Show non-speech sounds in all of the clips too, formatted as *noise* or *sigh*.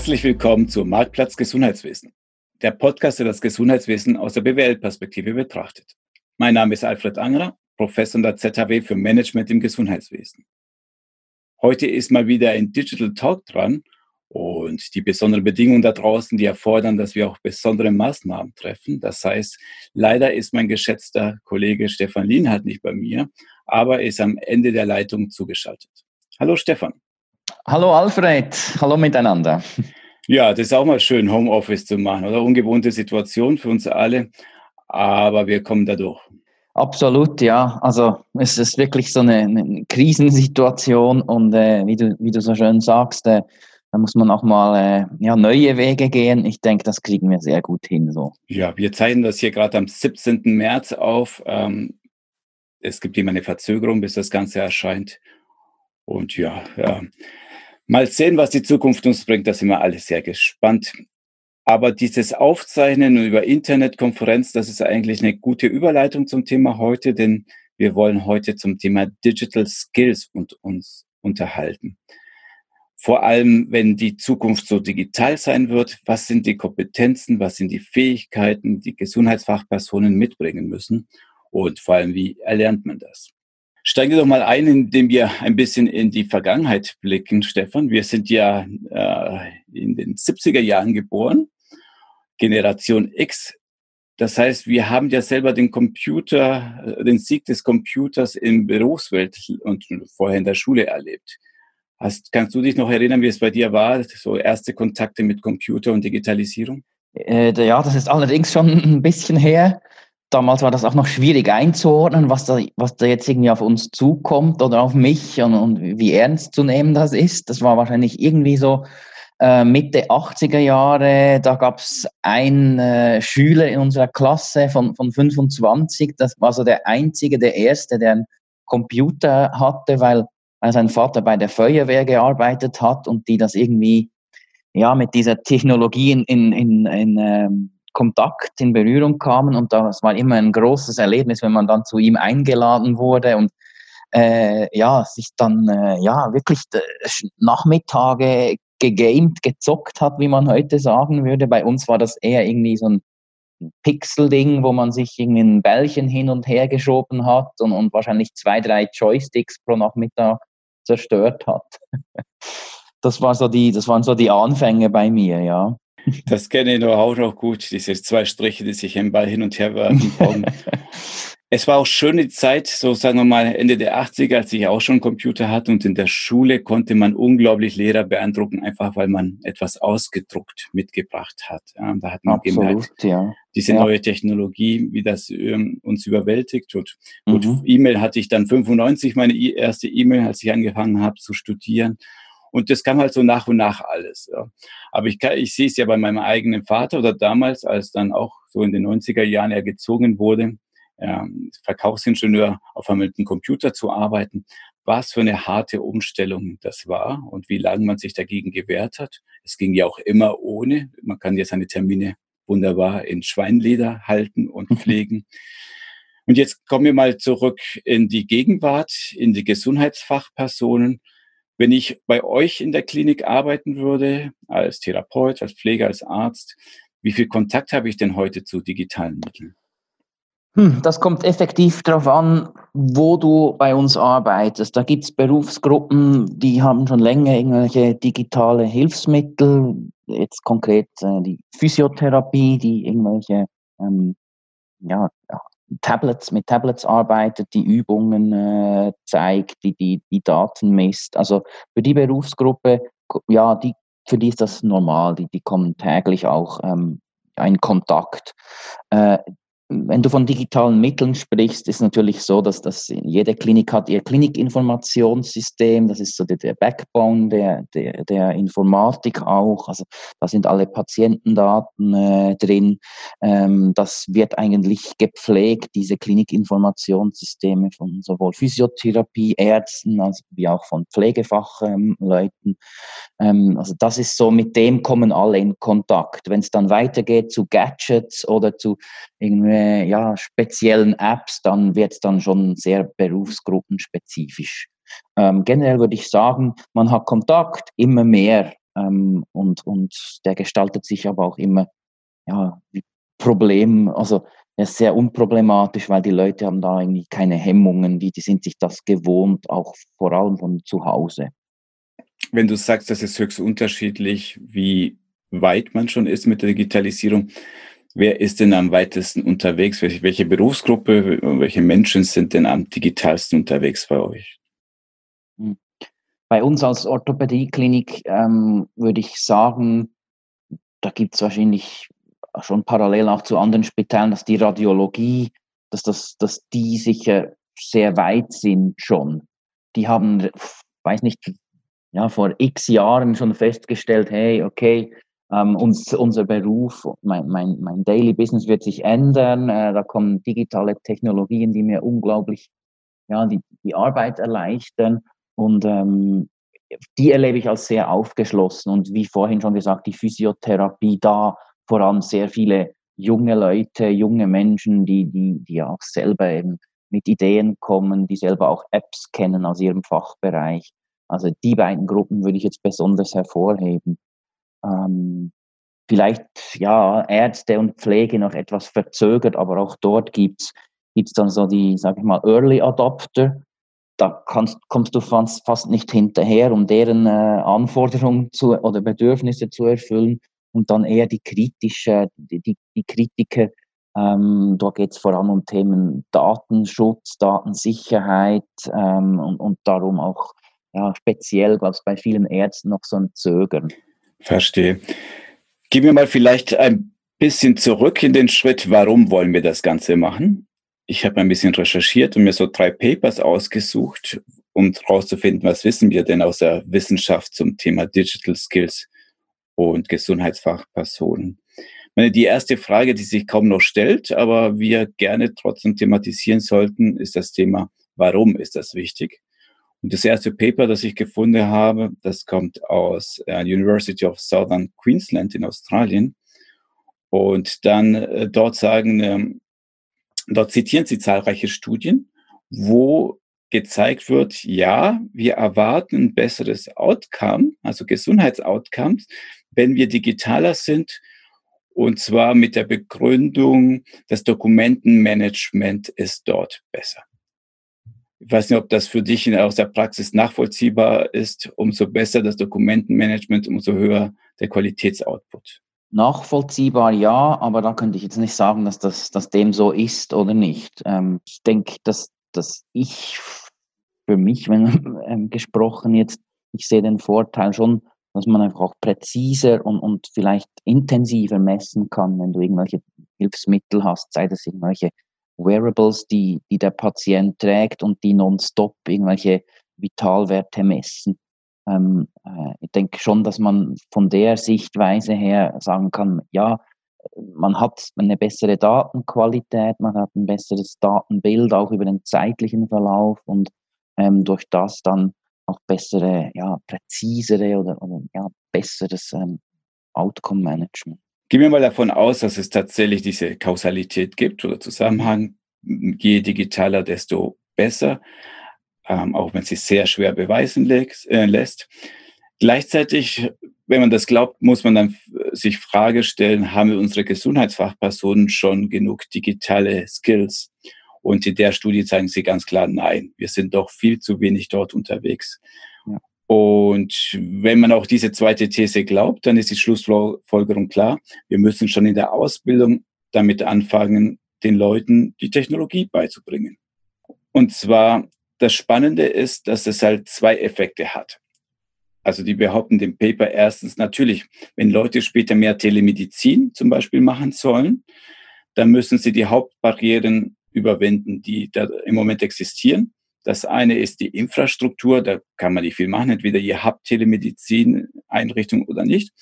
Herzlich willkommen zu Marktplatz Gesundheitswesen, der Podcast, der das Gesundheitswesen aus der BWL-Perspektive betrachtet. Mein Name ist Alfred Angerer, Professor in der ZHW für Management im Gesundheitswesen. Heute ist mal wieder ein Digital Talk dran und die besonderen Bedingungen da draußen, die erfordern, dass wir auch besondere Maßnahmen treffen. Das heißt, leider ist mein geschätzter Kollege Stefan Lienhardt nicht bei mir, aber ist am Ende der Leitung zugeschaltet. Hallo Stefan. Hallo Alfred, hallo miteinander. Ja, das ist auch mal schön, Homeoffice zu machen, oder? Ungewohnte Situation für uns alle, aber wir kommen da durch. Absolut, ja. Also es ist wirklich so eine, eine Krisensituation und äh, wie, du, wie du so schön sagst, äh, da muss man auch mal äh, ja, neue Wege gehen. Ich denke, das kriegen wir sehr gut hin. So. Ja, wir zeichnen das hier gerade am 17. März auf. Ähm, es gibt immer eine Verzögerung, bis das Ganze erscheint. Und ja, ja, Mal sehen, was die Zukunft uns bringt. Da sind wir alle sehr gespannt. Aber dieses Aufzeichnen über Internetkonferenz, das ist eigentlich eine gute Überleitung zum Thema heute, denn wir wollen heute zum Thema Digital Skills und uns unterhalten. Vor allem, wenn die Zukunft so digital sein wird, was sind die Kompetenzen, was sind die Fähigkeiten, die Gesundheitsfachpersonen mitbringen müssen und vor allem, wie erlernt man das? Steigen wir doch mal ein, indem wir ein bisschen in die Vergangenheit blicken, Stefan. Wir sind ja äh, in den 70er Jahren geboren, Generation X. Das heißt, wir haben ja selber den Computer, äh, den Sieg des Computers in Berufswelt und vorher in der Schule erlebt. Hast, kannst du dich noch erinnern, wie es bei dir war, so erste Kontakte mit Computer und Digitalisierung? Äh, ja, das ist allerdings schon *laughs* ein bisschen her damals war das auch noch schwierig einzuordnen, was da, was da jetzt irgendwie auf uns zukommt oder auf mich und, und wie ernst zu nehmen das ist. Das war wahrscheinlich irgendwie so äh, Mitte 80er Jahre. Da gab es einen äh, Schüler in unserer Klasse von, von 25. Das war so der einzige, der erste, der einen Computer hatte, weil, weil sein Vater bei der Feuerwehr gearbeitet hat und die das irgendwie ja mit dieser Technologie in, in, in, in ähm, Kontakt, in Berührung kamen und das war immer ein großes Erlebnis, wenn man dann zu ihm eingeladen wurde und äh, ja, sich dann äh, ja wirklich äh, Nachmittage gegamed, gezockt hat, wie man heute sagen würde. Bei uns war das eher irgendwie so ein Pixel-Ding, wo man sich irgendwie ein Bällchen hin und her geschoben hat und, und wahrscheinlich zwei, drei Joysticks pro Nachmittag zerstört hat. *laughs* Das war so die, das waren so die Anfänge bei mir, ja. Das kenne ich auch noch gut, diese zwei Striche, die sich im Ball hin und her werfen. *laughs* es war auch schöne Zeit, so sagen wir mal Ende der 80er, als ich auch schon Computer hatte und in der Schule konnte man unglaublich Lehrer beeindrucken, einfach weil man etwas ausgedruckt mitgebracht hat. Ja, da hat man Absolut, gemerkt, ja. diese ja. neue Technologie, wie das ähm, uns überwältigt. Und mhm. E-Mail hatte ich dann 95, meine erste E-Mail, als ich angefangen habe zu studieren. Und das kam halt so nach und nach alles. Ja. Aber ich, kann, ich sehe es ja bei meinem eigenen Vater oder damals, als dann auch so in den 90er Jahren er gezogen wurde, ähm, Verkaufsingenieur auf einem Computer zu arbeiten, was für eine harte Umstellung das war und wie lange man sich dagegen gewehrt hat. Es ging ja auch immer ohne. Man kann ja seine Termine wunderbar in Schweinleder halten und pflegen. Und jetzt kommen wir mal zurück in die Gegenwart, in die Gesundheitsfachpersonen. Wenn ich bei euch in der Klinik arbeiten würde, als Therapeut, als Pfleger, als Arzt, wie viel Kontakt habe ich denn heute zu digitalen Mitteln? Hm, das kommt effektiv darauf an, wo du bei uns arbeitest. Da gibt es Berufsgruppen, die haben schon länger irgendwelche digitale Hilfsmittel, jetzt konkret äh, die Physiotherapie, die irgendwelche ähm, ja, Tablets, mit Tablets arbeitet, die Übungen äh, zeigt, die, die, die Daten misst. Also für die Berufsgruppe, ja, die, für die ist das normal, die, die kommen täglich auch ähm, in Kontakt. Äh, wenn du von digitalen Mitteln sprichst, ist natürlich so, dass das jede Klinik hat ihr Klinikinformationssystem, das ist so der, der Backbone der, der, der, Informatik auch. Also da sind alle Patientendaten äh, drin. Ähm, das wird eigentlich gepflegt, diese Klinikinformationssysteme von sowohl Physiotherapie, Ärzten als wie auch von Pflegefachleuten. Ähm, also das ist so, mit dem kommen alle in Kontakt. Wenn es dann weitergeht zu Gadgets oder zu irgendwie ja, speziellen Apps, dann wird es dann schon sehr berufsgruppenspezifisch. Ähm, generell würde ich sagen, man hat Kontakt immer mehr. ähm, und, und der gestaltet sich aber auch immer ja, Problem, also er ist sehr unproblematisch, weil die Leute haben da eigentlich keine Hemmungen, die, die sind sich das gewohnt, auch vor allem von zu Hause. Wenn du sagst, das ist höchst unterschiedlich, wie weit man schon ist mit der Digitalisierung, wer ist denn am weitesten unterwegs? Welche, Berufsgruppe, welche Menschen sind denn am digitalsten unterwegs bei euch? Hm. Bei uns als Orthopädieklinik ähm, würde ich sagen, da gibt es wahrscheinlich schon parallel auch zu anderen Spitälern, dass die Radiologie, dass, das, dass die sicher sehr weit sind schon. Die haben, weiß nicht, ja, vor x Jahren schon festgestellt, hey, okay, ähm, uns, unser Beruf, mein, mein, mein Daily Business wird sich ändern, äh, da kommen digitale Technologien, die mir unglaublich ja, die, die Arbeit erleichtern und ähm, die erlebe ich als sehr aufgeschlossen und wie vorhin schon gesagt, die Physiotherapie da vor allem sehr viele junge Leute, junge Menschen, die, die, die auch selber eben mit Ideen kommen, die selber auch Apps kennen aus ihrem Fachbereich. Also die beiden Gruppen würde ich jetzt besonders hervorheben. Ähm, vielleicht ja Ärzte und Pflege noch etwas verzögert, aber auch dort gibt's gibt's dann so die, sage ich mal, Early Adopter. Da kannst, kommst du fast, fast nicht hinterher, um deren äh, Anforderungen zu, oder Bedürfnisse zu erfüllen und dann eher die kritische, die, die, die Kritiker. Ähm, da geht es vor allem um Themen Datenschutz, Datensicherheit ähm, und, und darum auch ja, speziell, glaube ich, bei vielen Ärzten noch so ein Zögern. Verstehe. Gehen wir mal vielleicht ein bisschen zurück in den Schritt, warum wollen wir das Ganze machen? Ich habe ein bisschen recherchiert und mir so drei Papers ausgesucht, um herauszufinden, was wissen wir denn aus der Wissenschaft zum Thema Digital Skills und Gesundheitsfachpersonen. Meine, die erste Frage, die sich kaum noch stellt, aber wir gerne trotzdem thematisieren sollten, ist das Thema, warum ist das wichtig? Und das erste Paper, das ich gefunden habe, das kommt aus äh, University of Southern Queensland in Australien. Und dann äh, dort sagen, äh, dort zitieren sie zahlreiche Studien, wo gezeigt wird, ja, wir erwarten ein besseres Outcome, also Gesundheitsoutcomes, wenn wir digitaler sind. Und zwar mit der Begründung, das Dokumentenmanagement ist dort besser. Ich weiß nicht, ob das für dich aus der Praxis nachvollziehbar ist. Umso besser das Dokumentenmanagement, umso höher der Qualitätsoutput. Nachvollziehbar ja, aber da könnte ich jetzt nicht sagen, dass das dass dem so ist oder nicht. Ähm, ich denke, dass, dass ich für mich, wenn *laughs* ähm, gesprochen jetzt, ich sehe den Vorteil schon, dass man einfach auch präziser und, und vielleicht intensiver messen kann, wenn du irgendwelche Hilfsmittel hast, sei das irgendwelche Wearables, die, die der Patient trägt und die nonstop irgendwelche Vitalwerte messen. Ähm, äh, ich denke schon, dass man von der Sichtweise her sagen kann, ja, man hat eine bessere Datenqualität, man hat ein besseres Datenbild auch über den zeitlichen Verlauf und ähm, durch das dann auch bessere, ja, präzisere oder, oder ja, besseres ähm, Outcome-Management. Gehen wir mal davon aus, dass es tatsächlich diese Kausalität gibt oder Zusammenhang. Je digitaler, desto besser, ähm, auch wenn sie sehr schwer beweisen äh, lässt. Gleichzeitig, wenn man das glaubt, muss man dann sich Frage stellen, haben wir unsere Gesundheitsfachpersonen schon genug digitale Skills? Und in der Studie zeigen sie ganz klar, nein, wir sind doch viel zu wenig dort unterwegs. Und wenn man auch diese zweite These glaubt, dann ist die Schlussfolgerung klar. Wir müssen schon in der Ausbildung damit anfangen, den Leuten die Technologie beizubringen. Und zwar, das Spannende ist, dass es halt zwei Effekte hat. Also die behaupten dem Paper erstens natürlich, wenn Leute später mehr Telemedizin zum Beispiel machen sollen, dann müssen sie die Hauptbarrieren überwinden, die da im Moment existieren. Das eine ist die Infrastruktur, da kann man nicht viel machen, entweder ihr habt Telemedizin-Einrichtung oder nicht.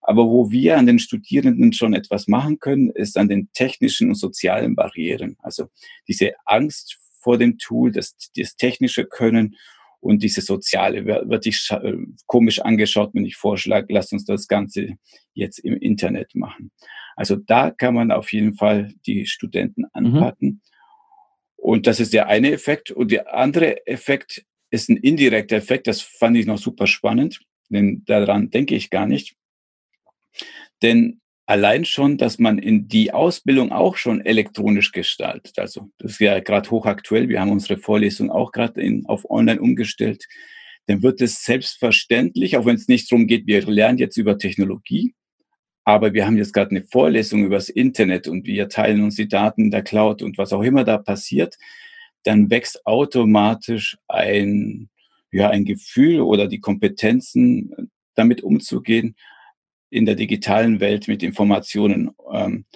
Aber wo wir an den Studierenden schon etwas machen können, ist an den technischen und sozialen Barrieren. Also diese Angst vor dem Tool, das, das technische Können und diese soziale wird ich äh, komisch angeschaut, wenn ich vorschlage, lasst uns das Ganze jetzt im Internet machen. Also da kann man auf jeden Fall die Studenten mhm. anpacken. Mhm. Und das ist der eine Effekt. Und der andere Effekt ist ein indirekter Effekt, das fand ich noch super spannend. denn daran denke ich gar nicht. Denn allein schon, dass man in die Ausbildung auch schon elektronisch gestaltet. Also das ist ja gerade hochaktuell. Wir haben unsere Vorlesung auch gerade auf Online umgestellt. Dann wird es selbstverständlich, auch wenn es nicht darum geht, wir lernen jetzt über Technologie, aber wir haben jetzt gerade eine Vorlesung über das Internet und wir teilen uns die Daten in der Cloud und was auch immer da passiert, dann wächst automatisch ein, ja, ein Gefühl oder die Kompetenzen, damit umzugehen, in der digitalen Welt mit Informationen ähm,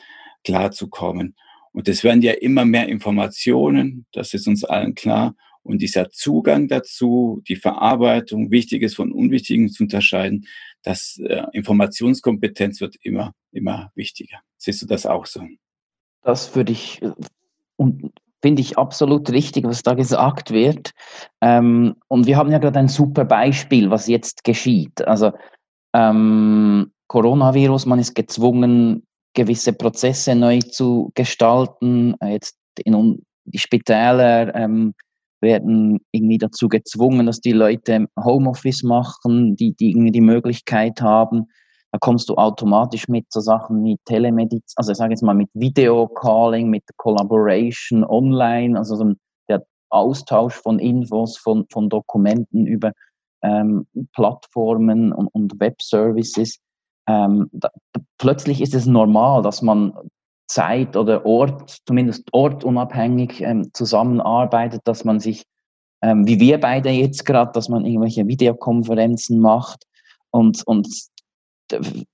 klarzukommen. Und es werden ja immer mehr Informationen, das ist uns allen klar. Und dieser Zugang dazu, die Verarbeitung, Wichtiges von Unwichtigem zu unterscheiden, das äh, Informationskompetenz wird immer, immer wichtiger. Siehst du das auch so? Das würde ich äh, und finde ich absolut richtig, was da gesagt wird. Ähm, und wir haben ja gerade ein super Beispiel, was jetzt geschieht. Also ähm, Coronavirus, man ist gezwungen, gewisse Prozesse neu zu gestalten. Jetzt in die Spitäler ähm, werden irgendwie dazu gezwungen, dass die Leute Homeoffice machen, die, die irgendwie die Möglichkeit haben. Da kommst du automatisch mit so Sachen wie Telemedizin, also ich sage jetzt mal mit Videocalling, mit Collaboration online, also so der Austausch von Infos, von, von Dokumenten über ähm, Plattformen und, und Web-Services ähm, da, plötzlich ist es normal, dass man Zeit oder Ort, zumindest ortunabhängig ähm, zusammenarbeitet, dass man sich, ähm, wie wir beide jetzt gerade, dass man irgendwelche Videokonferenzen macht. Und, und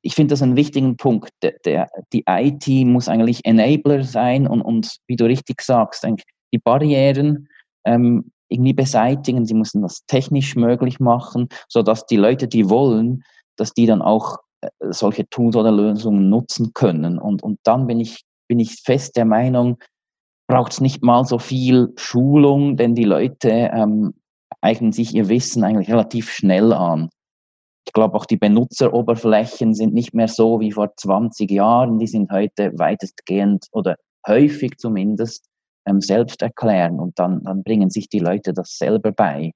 ich finde das einen wichtigen Punkt. Der, der, die IT muss eigentlich Enabler sein und, und wie du richtig sagst, die Barrieren ähm, irgendwie beseitigen. Sie müssen das technisch möglich machen, sodass die Leute, die wollen, dass die dann auch äh, solche Tools oder Lösungen nutzen können. Und, und dann bin ich, bin ich fest der Meinung, braucht es nicht mal so viel Schulung, denn die Leute ähm, eignen sich ihr Wissen eigentlich relativ schnell an. Ich glaube, auch die Benutzeroberflächen sind nicht mehr so wie vor 20 Jahren. Die sind heute weitestgehend oder häufig zumindest ähm, selbst erklären und dann, dann bringen sich die Leute das selber bei.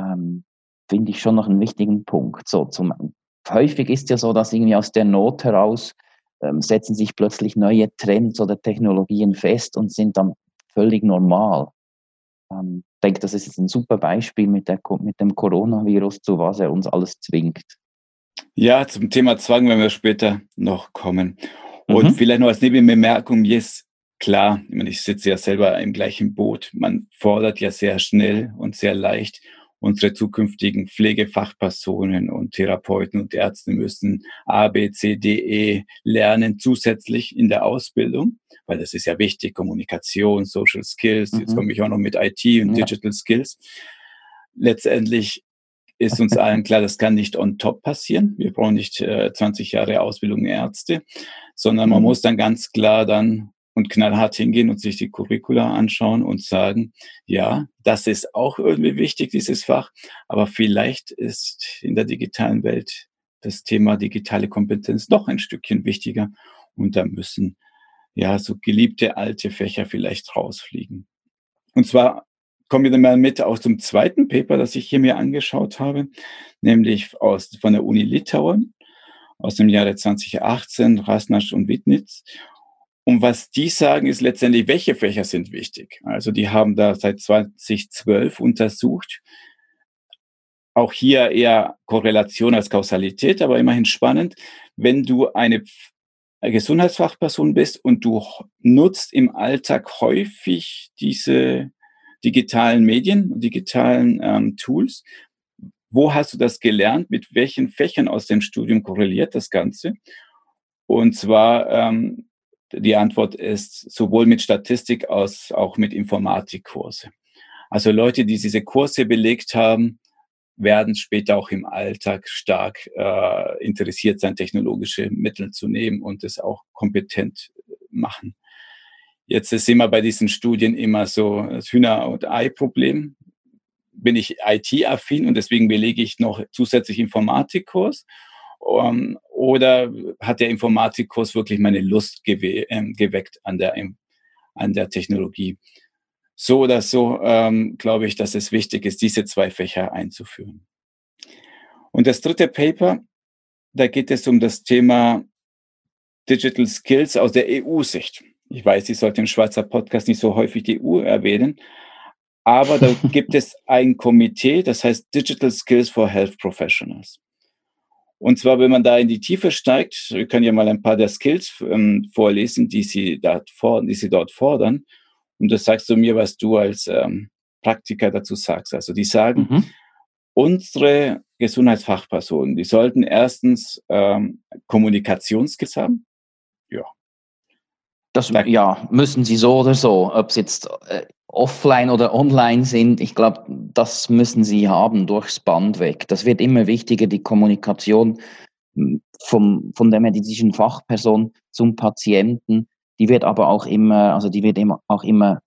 Ähm, Finde ich schon noch einen wichtigen Punkt. So zum häufig ist ja so, dass irgendwie aus der Not heraus setzen sich plötzlich neue Trends oder Technologien fest und sind dann völlig normal. Ähm, ich denke, das ist jetzt ein super Beispiel mit, der, mit dem Coronavirus, zu was er uns alles zwingt. Ja, zum Thema Zwang werden wir später noch kommen. Und mhm. vielleicht noch als Nebenbemerkung, mir ist klar, ich, meine, ich sitze ja selber im gleichen Boot, man fordert ja sehr schnell und sehr leicht unsere zukünftigen Pflegefachpersonen und Therapeuten und Ärzte müssen A, B, C, D, E lernen zusätzlich in der Ausbildung, weil das ist ja wichtig, Kommunikation, Social Skills, mhm. jetzt komme ich auch noch mit IT und ja. Digital Skills. Letztendlich ist uns allen klar, das kann nicht on top passieren. Wir brauchen nicht äh, 20 Jahre Ausbildung Ärzte, sondern man mhm. muss dann ganz klar dann und knallhart hingehen und sich die Curricula anschauen und sagen, ja, das ist auch irgendwie wichtig, dieses Fach, aber vielleicht ist in der digitalen Welt das Thema digitale Kompetenz noch ein Stückchen wichtiger und da müssen ja so geliebte alte Fächer vielleicht rausfliegen. Und zwar kommen wir dann mal mit aus dem zweiten Paper, das ich hier mir angeschaut habe, nämlich aus, von der Uni Litauen aus dem Jahre 2018, Rasnasch und Witnitz. Und was die sagen, ist letztendlich, welche Fächer sind wichtig. Also die haben da seit 2012 untersucht. Auch hier eher Korrelation als Kausalität, aber immerhin spannend. Wenn du eine Gesundheitsfachperson bist und du nutzt im Alltag häufig diese digitalen Medien, digitalen ähm, Tools, wo hast du das gelernt? Mit welchen Fächern aus dem Studium korreliert das Ganze? Und zwar ähm, die Antwort ist sowohl mit Statistik als auch mit Informatikkurse. Also Leute, die diese Kurse belegt haben, werden später auch im Alltag stark äh, interessiert sein, technologische Mittel zu nehmen und es auch kompetent machen. Jetzt ist immer bei diesen Studien immer so das Hühner- und Ei-Problem. Bin ich IT-affin und deswegen belege ich noch zusätzlich Informatikkurs um, oder hat der Informatikkurs wirklich meine Lust gewe äh, geweckt an der, an der Technologie? So oder so ähm, glaube ich, dass es wichtig ist, diese zwei Fächer einzuführen. Und das dritte Paper, da geht es um das Thema Digital Skills aus der EU-Sicht. Ich weiß, ich sollte im Schweizer Podcast nicht so häufig die EU erwähnen, aber da *laughs* gibt es ein Komitee, das heißt Digital Skills for Health Professionals. Und zwar, wenn man da in die Tiefe steigt, wir können ja mal ein paar der Skills ähm, vorlesen, die sie, dort fordern, die sie dort fordern. Und das sagst du mir, was du als ähm, Praktiker dazu sagst. Also die sagen, mhm. unsere Gesundheitsfachpersonen, die sollten erstens ähm, Kommunikationsskills haben. Ja. Das, ja, müssen sie so oder so, ob es jetzt äh, offline oder online sind, ich glaube, das müssen sie haben durchs Band weg. Das wird immer wichtiger, die Kommunikation hm, vom, von der medizinischen Fachperson zum Patienten. Die wird aber auch immer, also die wird immer, auch immer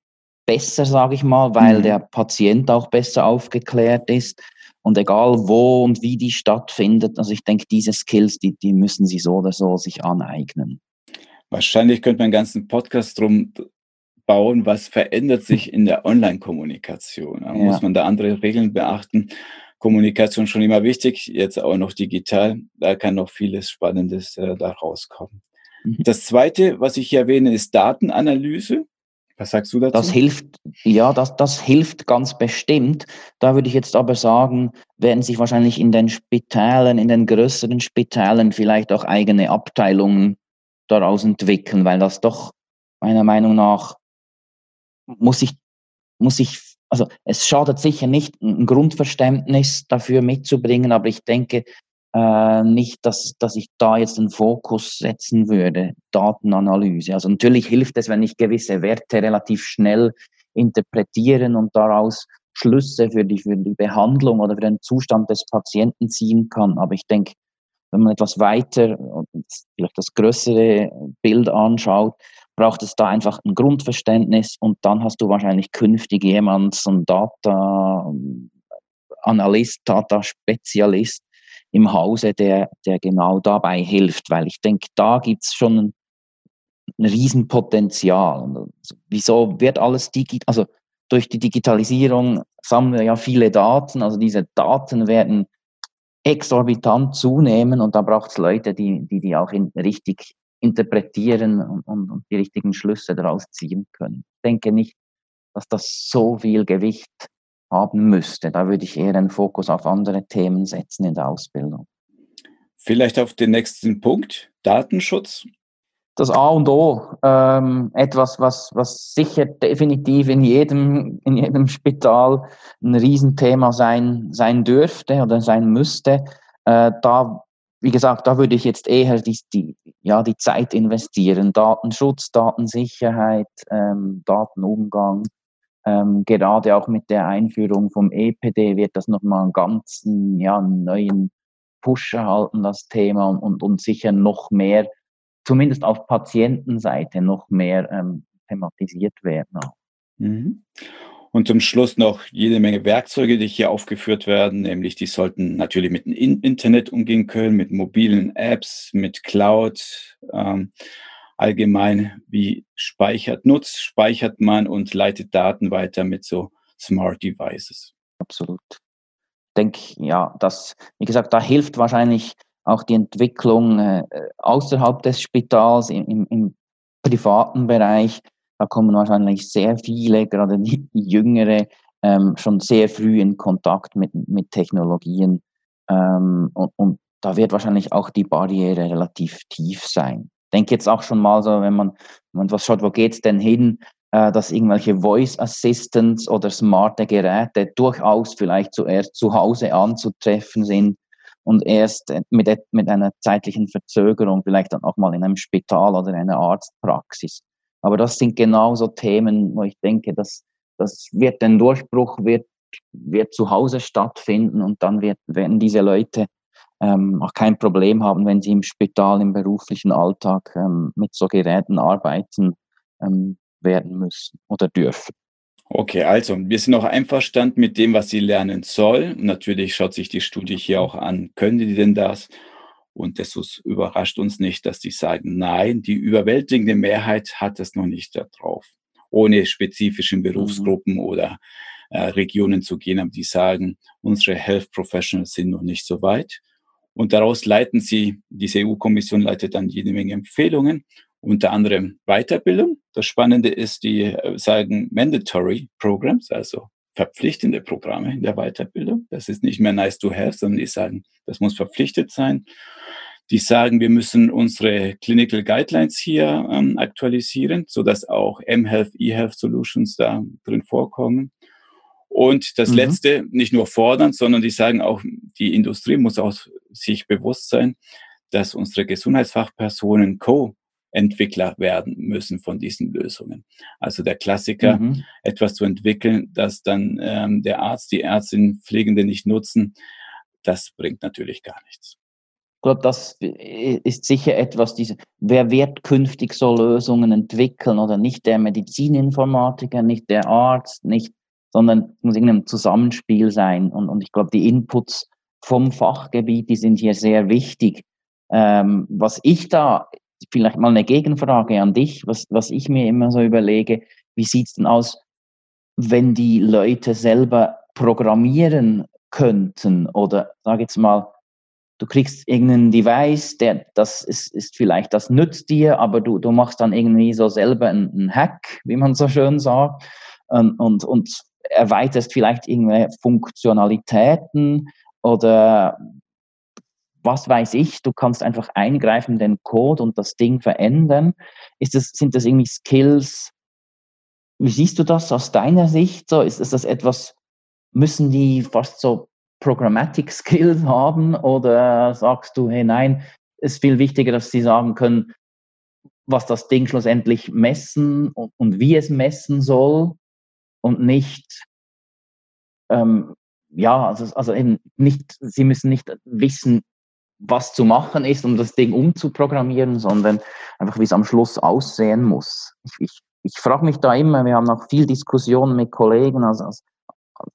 besser, sage ich mal, weil mhm. der Patient auch besser aufgeklärt ist. Und egal wo und wie die stattfindet, also ich denke, diese Skills, die, die müssen sie so oder so sich aneignen. Wahrscheinlich könnte man einen ganzen Podcast drum bauen, was verändert sich in der Online-Kommunikation. Ja. Muss man da andere Regeln beachten? Kommunikation schon immer wichtig, jetzt auch noch digital. Da kann noch vieles Spannendes äh, da rauskommen. Mhm. Das zweite, was ich hier erwähne, ist Datenanalyse. Was sagst du dazu? Das hilft, ja, das, das hilft ganz bestimmt. Da würde ich jetzt aber sagen, werden sich wahrscheinlich in den Spitälern, in den größeren Spitälern vielleicht auch eigene Abteilungen daraus entwickeln, weil das doch meiner Meinung nach muss ich, muss ich, also es schadet sicher nicht, ein Grundverständnis dafür mitzubringen, aber ich denke äh, nicht, dass, dass ich da jetzt einen Fokus setzen würde, Datenanalyse. Also natürlich hilft es, wenn ich gewisse Werte relativ schnell interpretieren und daraus Schlüsse für die, für die Behandlung oder für den Zustand des Patienten ziehen kann. Aber ich denke, wenn man etwas weiter vielleicht das größere Bild anschaut, braucht es da einfach ein Grundverständnis und dann hast du wahrscheinlich künftig jemand, so ein Data Analyst, Data Spezialist im Hause, der, der genau dabei hilft, weil ich denke, da gibt es schon ein, ein Riesenpotenzial. Wieso wird alles digital, also durch die Digitalisierung sammeln wir ja viele Daten, also diese Daten werden exorbitant zunehmen und da braucht es Leute, die, die die auch in, richtig interpretieren und, und, und, die richtigen Schlüsse daraus ziehen können. Ich denke nicht, dass das so viel Gewicht haben müsste. Da würde ich eher einen Fokus auf andere Themen setzen in der Ausbildung. Vielleicht auf den nächsten Punkt, Datenschutz. Das A und O, ähm, etwas, was, was sicher definitiv in jedem, in jedem Spital ein Riesenthema sein, sein dürfte oder sein müsste. Äh, da wie gesagt, da würde ich jetzt eher die, die, ja, die Zeit investieren. Datenschutz, Datensicherheit, ähm, Datenumgang. Ähm, gerade auch mit der Einführung vom EPD wird das nochmal einen ganzen, ja, neuen Push erhalten, das Thema, und, und sicher noch mehr, zumindest auf Patientenseite, noch mehr ähm, thematisiert werden. Mhm. Und zum Schluss noch jede Menge Werkzeuge, die hier aufgeführt werden, nämlich die sollten natürlich mit dem Internet umgehen können, mit mobilen Apps, mit Cloud. Ähm, allgemein, wie speichert, nutzt, speichert man und leitet Daten weiter mit so Smart Devices. Absolut. Ich denke, ja, das, wie gesagt, da hilft wahrscheinlich auch die Entwicklung äh, außerhalb des Spitals, im, im, im privaten Bereich, da kommen wahrscheinlich sehr viele, gerade die Jüngere, ähm, schon sehr früh in Kontakt mit, mit Technologien. Ähm, und, und da wird wahrscheinlich auch die Barriere relativ tief sein. Ich denke jetzt auch schon mal so, wenn man, wenn man was schaut, wo geht es denn hin, äh, dass irgendwelche Voice Assistants oder smarte Geräte durchaus vielleicht zuerst zu Hause anzutreffen sind und erst mit, mit einer zeitlichen Verzögerung vielleicht dann auch mal in einem Spital oder einer Arztpraxis. Aber das sind genau so Themen, wo ich denke, dass das wird ein Durchbruch wird, wird zu Hause stattfinden und dann wird, werden diese Leute ähm, auch kein Problem haben, wenn sie im Spital, im beruflichen Alltag ähm, mit so Geräten arbeiten ähm, werden müssen oder dürfen. Okay, also wir sind auch einverstanden mit dem, was sie lernen soll. Natürlich schaut sich die Studie hier auch an, können die denn das? Und das überrascht uns nicht, dass die sagen, nein, die überwältigende Mehrheit hat es noch nicht darauf. Ohne spezifischen Berufsgruppen mhm. oder äh, Regionen zu gehen, aber die sagen, unsere Health Professionals sind noch nicht so weit. Und daraus leiten sie, diese EU-Kommission leitet dann jede Menge Empfehlungen, unter anderem Weiterbildung. Das Spannende ist, die äh, sagen Mandatory Programs, also verpflichtende Programme in der Weiterbildung. Das ist nicht mehr nice to have, sondern die sagen, das muss verpflichtet sein. Die sagen, wir müssen unsere Clinical Guidelines hier ähm, aktualisieren, so dass auch mHealth, eHealth Solutions da drin vorkommen. Und das mhm. Letzte, nicht nur fordern, sondern die sagen auch, die Industrie muss auch sich bewusst sein, dass unsere Gesundheitsfachpersonen Co Entwickler werden müssen von diesen Lösungen. Also der Klassiker, mhm. etwas zu entwickeln, das dann ähm, der Arzt, die Ärztin, Pflegende nicht nutzen, das bringt natürlich gar nichts. Ich glaube, das ist sicher etwas, diese, wer wird künftig so Lösungen entwickeln oder nicht der Medizininformatiker, nicht der Arzt, nicht, sondern muss irgendein Zusammenspiel sein. Und, und ich glaube, die Inputs vom Fachgebiet, die sind hier sehr wichtig. Ähm, was ich da vielleicht mal eine Gegenfrage an dich, was, was ich mir immer so überlege, wie sieht es denn aus, wenn die Leute selber programmieren könnten? Oder sag jetzt mal, du kriegst irgendeinen Device, der das ist, ist vielleicht, das nützt dir, aber du, du machst dann irgendwie so selber einen, einen Hack, wie man so schön sagt, und, und, und erweiterst vielleicht irgendwelche Funktionalitäten oder was weiß ich, du kannst einfach eingreifen in den Code und das Ding verändern. Ist das, sind das irgendwie Skills? Wie siehst du das aus deiner Sicht? So, ist, ist das etwas, müssen die fast so Programmatic *laughs* Skills haben oder sagst du, hey nein, es ist viel wichtiger, dass sie sagen können, was das Ding schlussendlich messen und, und wie es messen soll und nicht, ähm, ja, also, also eben nicht, sie müssen nicht wissen, was zu machen ist, um das Ding umzuprogrammieren, sondern einfach, wie es am Schluss aussehen muss. Ich, ich, ich frage mich da immer, wir haben auch viel Diskussionen mit Kollegen aus, aus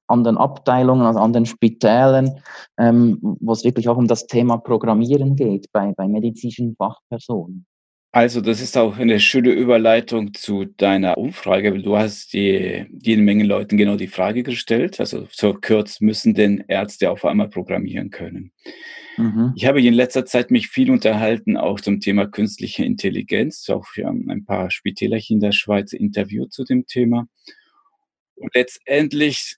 anderen Abteilungen, aus anderen Spitälern, ähm, wo es wirklich auch um das Thema Programmieren geht bei, bei medizinischen Fachpersonen. Also, das ist auch eine schöne Überleitung zu deiner Umfrage. Du hast die, jede Menge Leuten genau die Frage gestellt. Also, so kurz müssen denn Ärzte auf einmal programmieren können? Mhm. Ich habe in letzter Zeit mich viel unterhalten, auch zum Thema künstliche Intelligenz. Auch wir haben ein paar Spitälerchen in der Schweiz interviewt zu dem Thema. Und letztendlich,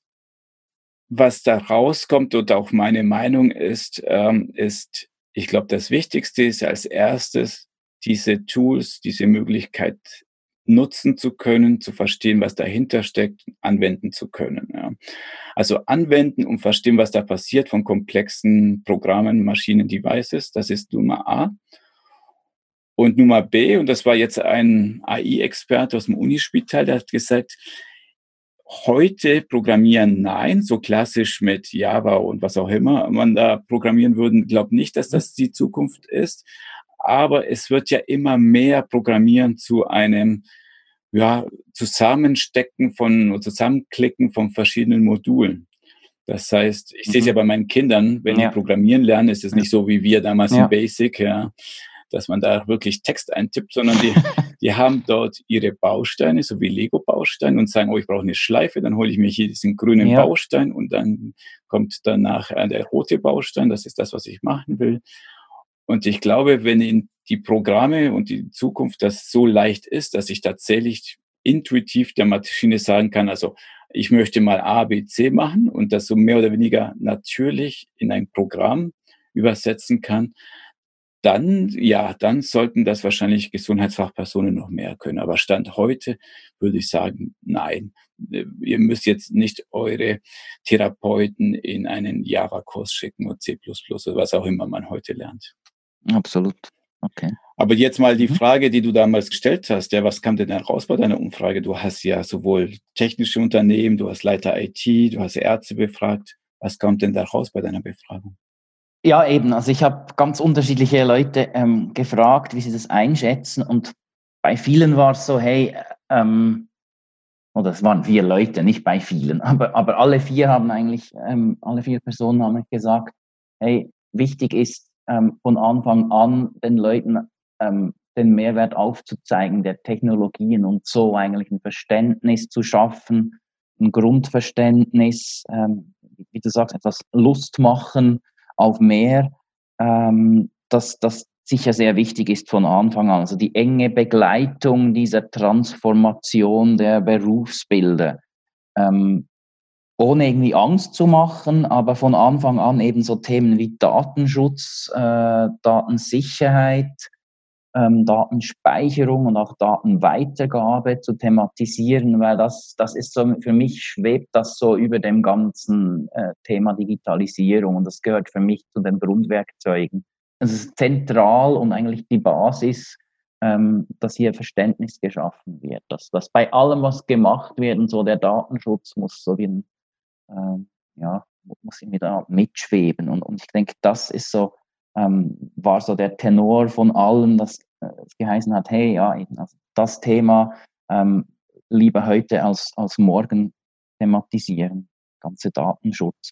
was da rauskommt und auch meine Meinung ist, ähm, ist, ich glaube, das Wichtigste ist als erstes, diese Tools, diese Möglichkeit nutzen zu können, zu verstehen, was dahinter steckt, anwenden zu können. Ja. Also anwenden und verstehen, was da passiert von komplexen Programmen, Maschinen, Devices, das ist Nummer A. Und Nummer B, und das war jetzt ein AI-Experte aus dem Unispital, der hat gesagt, heute programmieren nein, so klassisch mit Java und was auch immer man da programmieren würden, glaubt nicht, dass das die Zukunft ist aber es wird ja immer mehr Programmieren zu einem ja, Zusammenstecken von Zusammenklicken von verschiedenen Modulen. Das heißt, ich mhm. sehe es ja bei meinen Kindern, wenn ja. die programmieren lernen, ist es nicht so wie wir damals ja. in Basic, ja, dass man da wirklich Text eintippt, sondern die, *laughs* die haben dort ihre Bausteine, so wie Lego-Bausteine und sagen, oh, ich brauche eine Schleife, dann hole ich mir hier diesen grünen ja. Baustein und dann kommt danach der rote Baustein, das ist das, was ich machen will. Und ich glaube, wenn in die Programme und die Zukunft das so leicht ist, dass ich tatsächlich intuitiv der Maschine sagen kann, also ich möchte mal A, B, C machen und das so mehr oder weniger natürlich in ein Programm übersetzen kann, dann, ja, dann sollten das wahrscheinlich Gesundheitsfachpersonen noch mehr können. Aber Stand heute würde ich sagen, nein. Ihr müsst jetzt nicht eure Therapeuten in einen Java-Kurs schicken oder C++ oder was auch immer man heute lernt. Absolut. Okay. Aber jetzt mal die mhm. Frage, die du damals gestellt hast, ja, was kam denn da raus bei deiner Umfrage? Du hast ja sowohl technische Unternehmen, du hast Leiter IT, du hast Ärzte befragt. Was kommt denn da raus bei deiner Befragung? Ja, eben. Also ich habe ganz unterschiedliche Leute ähm, gefragt, wie sie das einschätzen. Und bei vielen war es so, hey, ähm, oder es waren vier Leute, nicht bei vielen, *laughs* aber, aber alle vier haben eigentlich, ähm, alle vier Personen haben gesagt, hey, wichtig ist, ähm, von Anfang an den Leuten ähm, den Mehrwert aufzuzeigen der Technologien und so eigentlich ein Verständnis zu schaffen ein Grundverständnis, ähm, wie du sagst, etwas Lust machen auf mehr, ähm, das, das sicher sehr wichtig ist von Anfang an. Also die enge Begleitung dieser Transformation der Berufsbilder. Ähm, ohne irgendwie Angst zu machen, aber von Anfang an eben so Themen wie Datenschutz, äh, Datensicherheit, ähm, Datenspeicherung und auch Datenweitergabe zu thematisieren, weil das, das ist so, für mich schwebt das so über dem ganzen äh, Thema Digitalisierung und das gehört für mich zu den Grundwerkzeugen. Es ist zentral und eigentlich die Basis, ähm, dass hier Verständnis geschaffen wird, dass, dass bei allem, was gemacht wird, und so der Datenschutz muss so wie ein, äh, ja, muss irgendwie da mitschweben und, und ich denke, das ist so, ähm, war so der Tenor von allem, dass äh, es geheißen hat, hey, ja, also das Thema ähm, lieber heute als, als morgen thematisieren, ganze Datenschutz.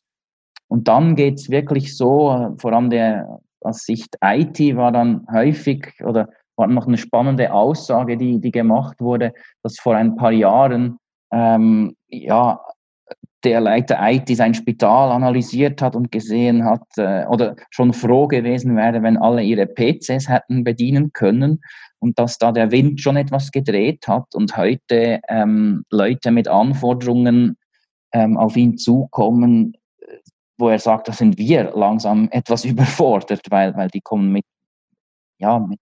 Und dann geht es wirklich so, äh, vor allem der aus Sicht IT war dann häufig oder war noch eine spannende Aussage, die, die gemacht wurde, dass vor ein paar Jahren ähm, ja, der Leiter IT sein Spital analysiert hat und gesehen hat äh, oder schon froh gewesen wäre, wenn alle ihre PCs hätten bedienen können und dass da der Wind schon etwas gedreht hat und heute ähm, Leute mit Anforderungen ähm, auf ihn zukommen, wo er sagt, da sind wir langsam etwas *laughs* überfordert, weil, weil die kommen mit, ja, mit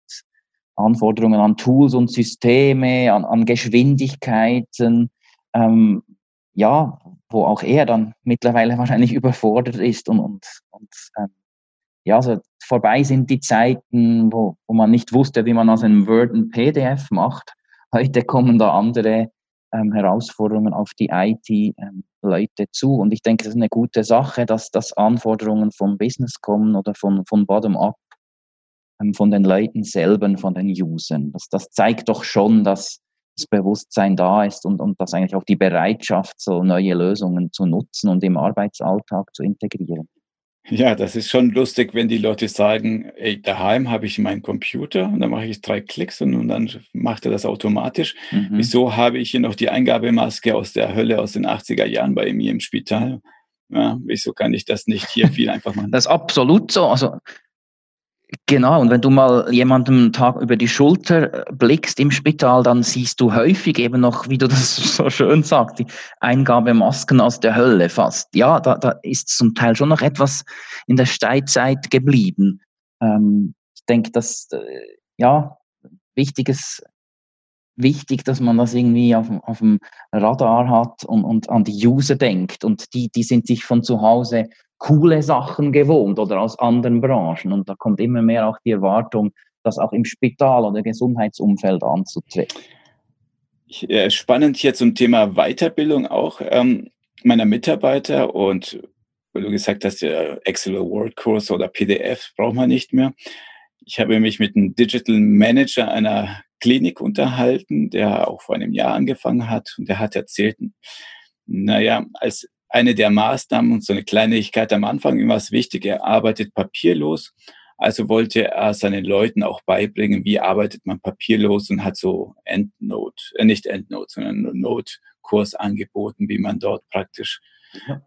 Anforderungen an Tools und Systeme, an, an Geschwindigkeiten, ähm, ja, wo auch er dann mittlerweile *laughs* wahrscheinlich überfordert ist und, und, und ähm, ja, also vorbei sind die Zeiten, wo, wo man nicht wusste, wie man aus einem Word ein PDF macht. *laughs* Heute kommen da andere ähm, Herausforderungen auf die IT-Leute ähm, zu. Und ich denke, das ist eine gute Sache, dass, dass Anforderungen vom Business kommen oder von, von Bottom-up, ähm, von den Leuten selber, von den Usern. Das, das zeigt doch schon, dass das Bewusstsein da ist und, und dass eigentlich auch die Bereitschaft, so neue Lösungen zu nutzen und im Arbeitsalltag zu integrieren. Ja, das ist schon lustig, wenn die Leute sagen, ey, daheim habe ich meinen Computer und dann mache ich drei Klicks und, und dann macht er das automatisch. Mhm. Wieso habe ich hier noch die Eingabemaske aus der Hölle aus den 80er Jahren bei mir im Spital? Ja, wieso kann ich das nicht hier *laughs* viel einfach machen? Das ist absolut so. Also Genau, und wenn du mal jemandem Tag über die Schulter äh, blickst im Spital, dann siehst du häufig eben noch, wie du das *laughs* so schön sagst, die Eingabemasken aus der Hölle fast. Ja, da, da ist zum Teil schon noch etwas in der Steinzeit geblieben. Ähm, ich denke, dass, äh, ja, wichtiges, wichtig, dass man das irgendwie auf, auf dem Radar hat und, und an die User denkt. Und die, die sind sich von zu Hause coole Sachen gewohnt oder aus anderen Branchen. Und da kommt immer mehr auch die Erwartung, das auch im Spital oder Gesundheitsumfeld anzutreten. Äh, spannend hier zum Thema Weiterbildung auch ähm, meiner Mitarbeiter und weil du gesagt hast, der Excel World Kurs oder PDF braucht man nicht mehr. Ich habe mich mit einem Digital Manager einer Klinik unterhalten, der auch vor einem Jahr angefangen hat und der hat erzählt, naja, als eine der Maßnahmen und so eine Kleinigkeit am Anfang ihm war es wichtig, er arbeitet papierlos. Also wollte er seinen Leuten auch beibringen, wie arbeitet man papierlos und hat so Endnote, äh nicht Endnote, sondern Note-Kurs angeboten, wie man dort praktisch ja.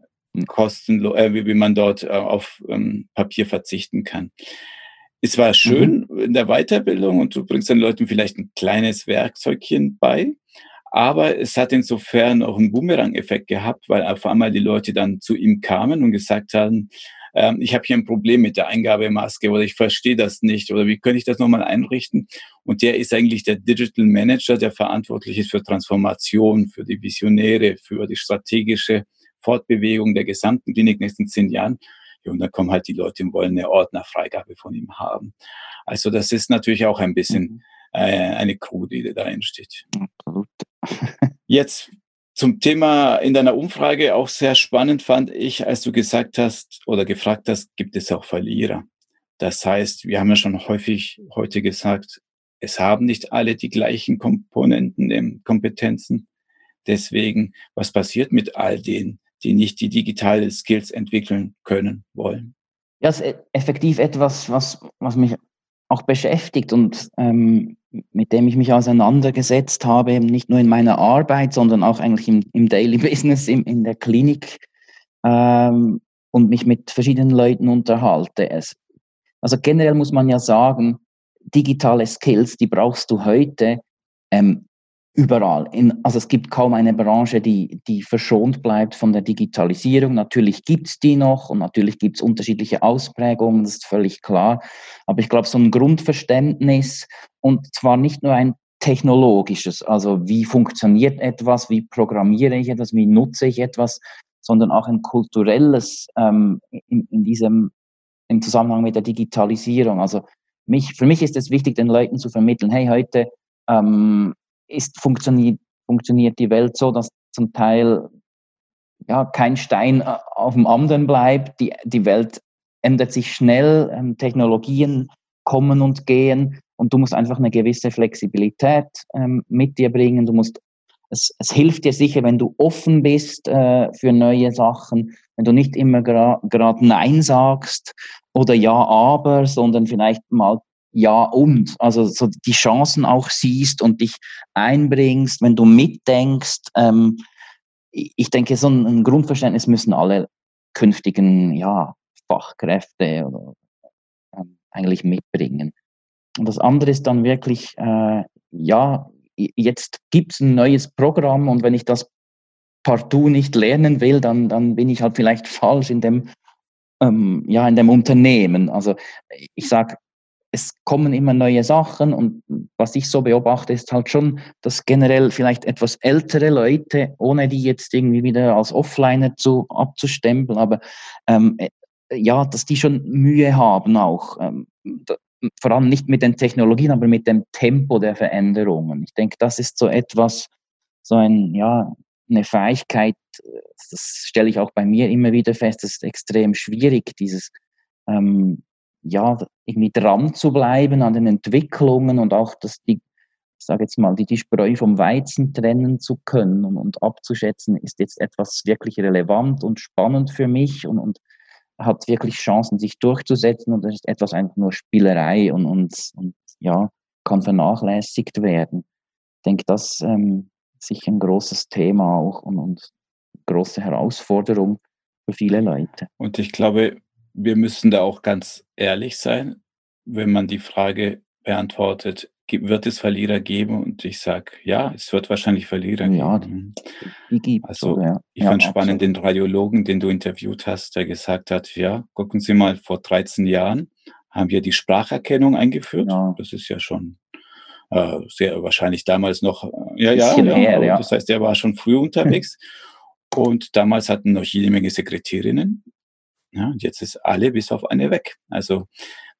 kostenlos, äh, wie, wie man dort äh, auf ähm, Papier verzichten kann. Es war schön mhm. in der Weiterbildung und du bringst den Leuten vielleicht ein kleines Werkzeugchen bei, aber es hat insofern auch einen Boomerang-Effekt gehabt, weil auf einmal die Leute dann zu ihm kamen und gesagt haben, ähm, ich habe hier ein Problem mit der Eingabemaske oder ich verstehe das nicht oder wie könnte ich das nochmal einrichten? Und der ist eigentlich der Digital Manager, der verantwortlich ist für Transformation, für die Visionäre, für die strategische Fortbewegung der gesamten Klinik in den nächsten zehn Jahren. Ja, und dann kommen halt die Leute und wollen eine Ordnerfreigabe von ihm haben. Also das ist natürlich auch ein bisschen mhm. äh, eine Crew, die da entsteht. Absolut. Jetzt zum Thema in deiner Umfrage auch sehr spannend fand ich, als du gesagt hast oder gefragt hast, gibt es auch Verlierer? Das heißt, wir haben ja schon häufig heute gesagt, es haben nicht alle die gleichen Komponenten, Kompetenzen. Deswegen, was passiert mit all denen, die nicht die digitalen Skills entwickeln können wollen? Ja, ist effektiv etwas, was, was mich auch beschäftigt und ähm, mit dem ich mich auseinandergesetzt habe, nicht nur in meiner Arbeit, sondern auch eigentlich im, im Daily *laughs* Business, im, in der Klinik ähm, und mich mit verschiedenen Leuten unterhalte. Es, also generell muss man ja sagen, digitale Skills, die brauchst du heute ähm, überall. In, also es gibt kaum eine Branche, die, die verschont bleibt von der Digitalisierung. Natürlich gibt es die noch und natürlich gibt es unterschiedliche Ausprägungen, das ist völlig klar. Aber ich glaube, so ein Grundverständnis und zwar nicht nur ein technologisches, also wie funktioniert etwas, wie programmiere ich etwas, wie nutze ich etwas, sondern auch ein kulturelles ähm, in, in diesem im Zusammenhang mit der Digitalisierung. Also mich, für mich ist es wichtig, den Leuten zu vermitteln, hey, heute ähm, ist, funktioniert, funktioniert die Welt so, dass zum Teil ja, kein Stein äh, auf dem anderen bleibt. Die, die Welt ändert sich schnell, ähm, Technologien kommen und gehen und du musst einfach eine gewisse Flexibilität ähm, mit dir bringen. Du musst, es, es hilft dir sicher, wenn du offen bist äh, für neue Sachen, wenn du nicht immer gerade Nein sagst oder Ja, aber, sondern vielleicht mal ja und, also so die Chancen auch siehst und dich einbringst, wenn du mitdenkst. Ähm, ich denke, so ein, Grundverständnis müssen alle künftigen ja, Fachkräfte oder, ähm, eigentlich mitbringen. Und das andere ist dann wirklich, äh, ja, jetzt gibt es ein neues Programm und wenn ich das partout nicht lernen will, dann, dann bin ich halt vielleicht *laughs* falsch in dem, ähm, ja, in dem Unternehmen. Also ich sage, es kommen immer neue Sachen und was ich so beobachte, ist halt schon, dass generell vielleicht etwas ältere Leute, ohne die jetzt irgendwie wieder als Offliner zu, abzustempeln, aber ähm, äh, ja, dass die schon Mühe haben auch. Ähm, da, vor allem nicht mit den Technologien, aber mit dem Tempo der Veränderungen. Ich denke, das ist so etwas, so ein, ja, eine Fähigkeit, das stelle ich auch bei mir immer wieder fest, das ist extrem schwierig, dieses ähm, ja, irgendwie dran zu bleiben an den Entwicklungen und auch dass die, ich sage jetzt mal, die, die Spreu vom Weizen trennen zu können und, und abzuschätzen, ist jetzt etwas wirklich relevant und spannend für mich und, und hat wirklich Chancen, sich durchzusetzen und das ist etwas einfach nur Spielerei und, und, und ja, kann vernachlässigt werden. Ich denke, das ähm, ist sicher ein großes Thema auch und, und große Herausforderung für viele Leute. Und ich glaube, wir müssen da auch ganz ehrlich sein, wenn man die Frage beantwortet, wird es Verlierer geben? Und ich sage, ja, es wird wahrscheinlich Verlierer ja, geben. Die, die also ja. ich ja, fand spannend den Radiologen, den du interviewt hast, der gesagt hat, ja, gucken Sie mal, vor 13 Jahren haben wir die Spracherkennung eingeführt. Das ist ja schon äh, sehr wahrscheinlich damals noch, äh, ja, ja, her, ja, das heißt, er war schon früh *laughs* unterwegs. Und damals hatten noch jede Menge Sekretärinnen ja, und jetzt ist alle bis auf eine weg. Also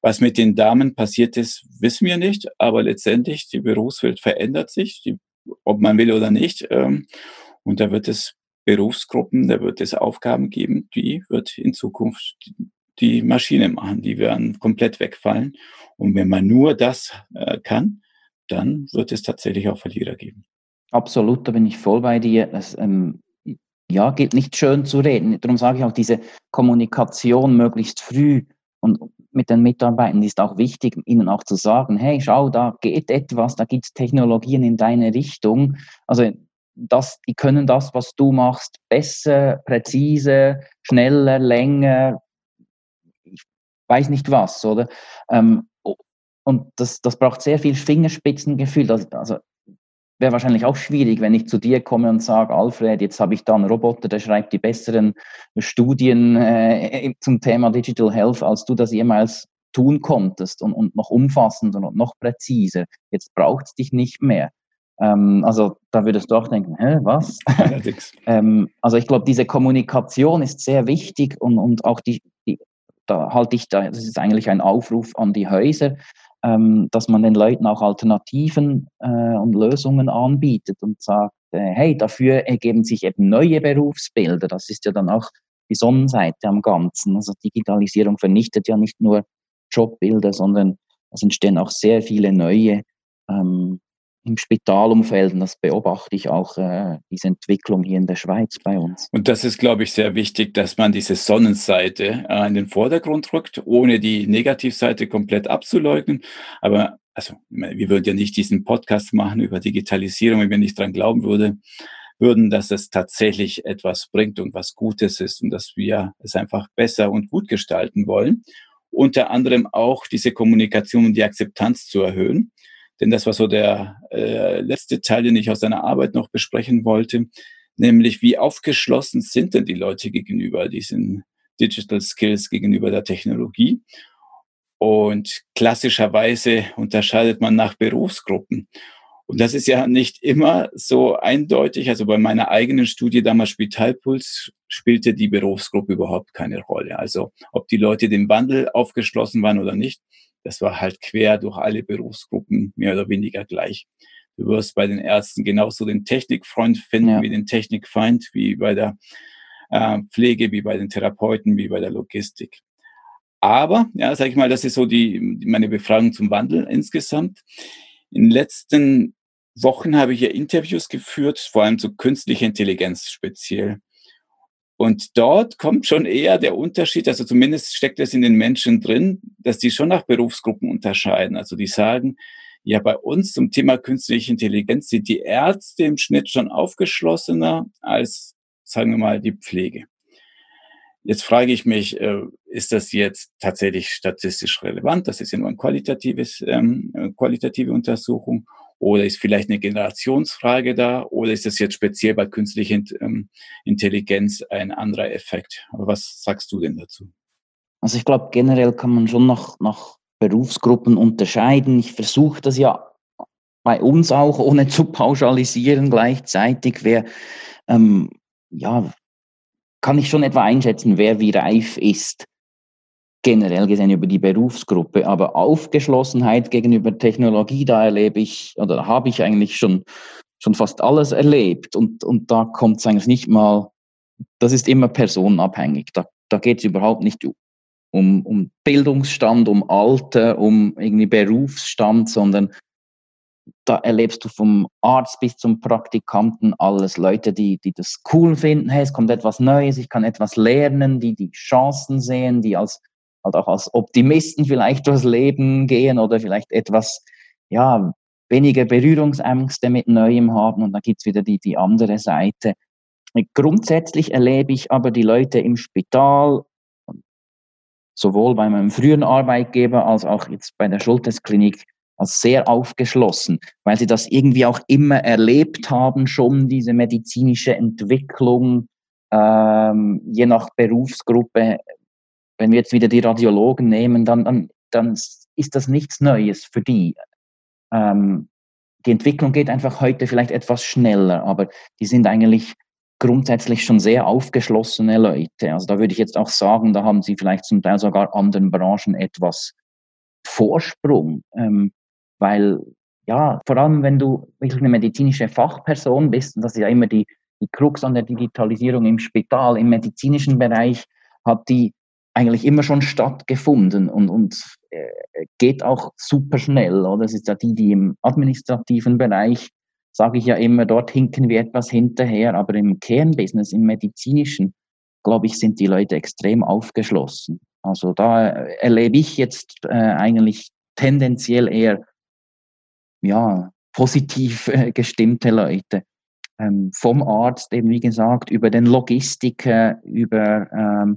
was mit den Damen passiert ist, wissen wir nicht, aber letztendlich die Berufswelt verändert sich, die, ob man will oder nicht. Ähm, und da wird es Berufsgruppen, da wird es Aufgaben geben, die wird in Zukunft die Maschine machen, die werden komplett wegfallen. Und wenn man nur das äh, kann, dann wird es tatsächlich auch Verlierer geben. Absolut, da bin ich voll bei dir. Das, ähm, ja, geht nicht schön zu reden. Darum sage ich auch, diese Kommunikation möglichst früh und mit den Mitarbeitern ist auch wichtig, ihnen auch zu sagen, hey, schau, da geht etwas, da gibt es Technologien in deine Richtung. Also das, die können das, was du machst, besser, präzise, schneller, länger, ich weiß nicht was, oder? Ähm, und das, das braucht sehr viel Fingerspitzengefühl. Also wäre wahrscheinlich auch schwierig, wenn ich zu dir komme und sage, Alfred, jetzt habe ich da einen Roboter, der schreibt die besseren Studien äh, zum Thema Digital Health, als du das jemals tun konntest und, und noch umfassender und noch präziser. Jetzt braucht es dich nicht mehr. Ähm, also da würdest du auch denken, hä, was? *laughs* ähm, also ich glaube, diese Kommunikation ist sehr wichtig und, und auch die, die da halte ich da, das ist eigentlich ein Aufruf an die Häuser, ähm, dass man den Leuten auch Alternativen äh, und Lösungen anbietet und sagt, äh, hey, dafür ergeben sich eben neue Berufsbilder. Das ist ja dann auch die Sonnenseite am Ganzen. Also Digitalisierung vernichtet ja nicht nur Jobbilder, sondern es entstehen auch sehr viele neue ähm, im Spitalumfeld und das beobachte ich auch, äh, diese Entwicklung hier in der Schweiz bei uns. Und das ist, glaube ich, sehr wichtig, dass man diese Sonnenseite äh, in den Vordergrund rückt, ohne die Negativseite komplett abzuleugnen. Aber also wir würden ja nicht diesen Podcast machen über Digitalisierung, wenn wir nicht dran glauben würde, würden, dass es tatsächlich etwas bringt und was Gutes ist und dass wir es einfach besser und gut gestalten wollen. Unter anderem auch diese Kommunikation und die Akzeptanz zu erhöhen. Denn das war so der äh, letzte Teil, den ich aus seiner Arbeit noch besprechen wollte, nämlich wie aufgeschlossen sind denn die Leute gegenüber diesen Digital Skills, gegenüber der Technologie. Und klassischerweise unterscheidet man nach Berufsgruppen. Und das ist ja nicht immer so eindeutig. Also bei meiner eigenen Studie damals Spitalpuls spielte die Berufsgruppe überhaupt keine Rolle. Also ob die Leute dem Wandel aufgeschlossen waren oder nicht, das war halt quer durch alle Berufsgruppen mehr oder weniger gleich. Du wirst bei den Ärzten genauso den Technikfreund finden ja. wie den Technikfeind, wie bei der äh, Pflege, wie bei den Therapeuten, wie bei der Logistik. Aber, ja, sag ich mal, das ist so die, meine Befragung zum Wandel insgesamt. In den letzten Wochen habe ich ja Interviews geführt, vor allem zu künstlicher Intelligenz speziell. Und dort kommt schon eher der Unterschied, also zumindest steckt es in den Menschen drin, dass die schon nach Berufsgruppen unterscheiden. Also die sagen, ja, bei uns zum Thema künstliche Intelligenz sind die Ärzte im Schnitt schon aufgeschlossener als, sagen wir mal, die Pflege. Jetzt frage ich mich, äh, ist das jetzt tatsächlich statistisch relevant? Das ist ja nur ein qualitatives, ähm, äh, qualitative Untersuchung. Oder ist vielleicht eine Generationsfrage da? Oder ist das jetzt speziell bei künstlicher ähm, Intelligenz ein anderer Effekt? Was sagst du denn dazu? Also ich glaube, generell kann man schon nach, nach Berufsgruppen unterscheiden. Ich versuche das ja bei uns auch, ohne zu pauschalisieren gleichzeitig. Wer ähm, ja, kann ich schon etwa einschätzen, wer wie reif ist, generell gesehen über die Berufsgruppe. Aber Aufgeschlossenheit gegenüber Technologie, da erlebe ich oder habe ich eigentlich schon, schon fast alles erlebt. Und, und da kommt es eigentlich nicht mal, das ist immer personenabhängig. Da, da geht es überhaupt nicht um, um Bildungsstand, um Alter, um irgendwie Berufsstand, sondern da erlebst du vom Arzt bis zum Praktikanten alles. Leute, die, die das cool finden, hey, es kommt etwas Neues, ich kann etwas lernen, die die Chancen sehen, die als, halt auch als Optimisten vielleicht durchs Leben gehen oder vielleicht etwas, ja, weniger Berührungsängste mit Neuem haben. Und da gibt's wieder die, die andere Seite. Grundsätzlich erlebe ich aber die Leute im Spital, sowohl bei meinem früheren Arbeitgeber als auch jetzt bei der Schultesklinik, als sehr aufgeschlossen, weil sie das irgendwie auch immer erlebt haben, schon diese medizinische Entwicklung, ähm, je nach Berufsgruppe. Wenn wir jetzt wieder die Radiologen nehmen, dann, dann, dann ist das nichts Neues für die. Ähm, die Entwicklung geht einfach heute vielleicht etwas schneller, aber die sind eigentlich grundsätzlich schon sehr aufgeschlossene Leute. Also da würde ich jetzt auch sagen, da haben sie vielleicht zum Teil sogar anderen Branchen etwas Vorsprung. Ähm, weil ja, vor allem wenn du wirklich eine medizinische Fachperson bist, und das ist ja immer die, die Krux an der Digitalisierung im Spital, im medizinischen Bereich, hat die eigentlich immer schon stattgefunden und, und äh, geht auch super schnell. Oder? Das ist ja die, die im administrativen Bereich, sage ich ja immer, dort hinken wir etwas hinterher, aber im Kernbusiness, im medizinischen, glaube ich, sind die Leute extrem aufgeschlossen. Also da erlebe ich jetzt äh, eigentlich tendenziell eher ja, positiv äh, gestimmte Leute. Ähm, vom Arzt eben, wie gesagt, über den Logistiker, über ähm,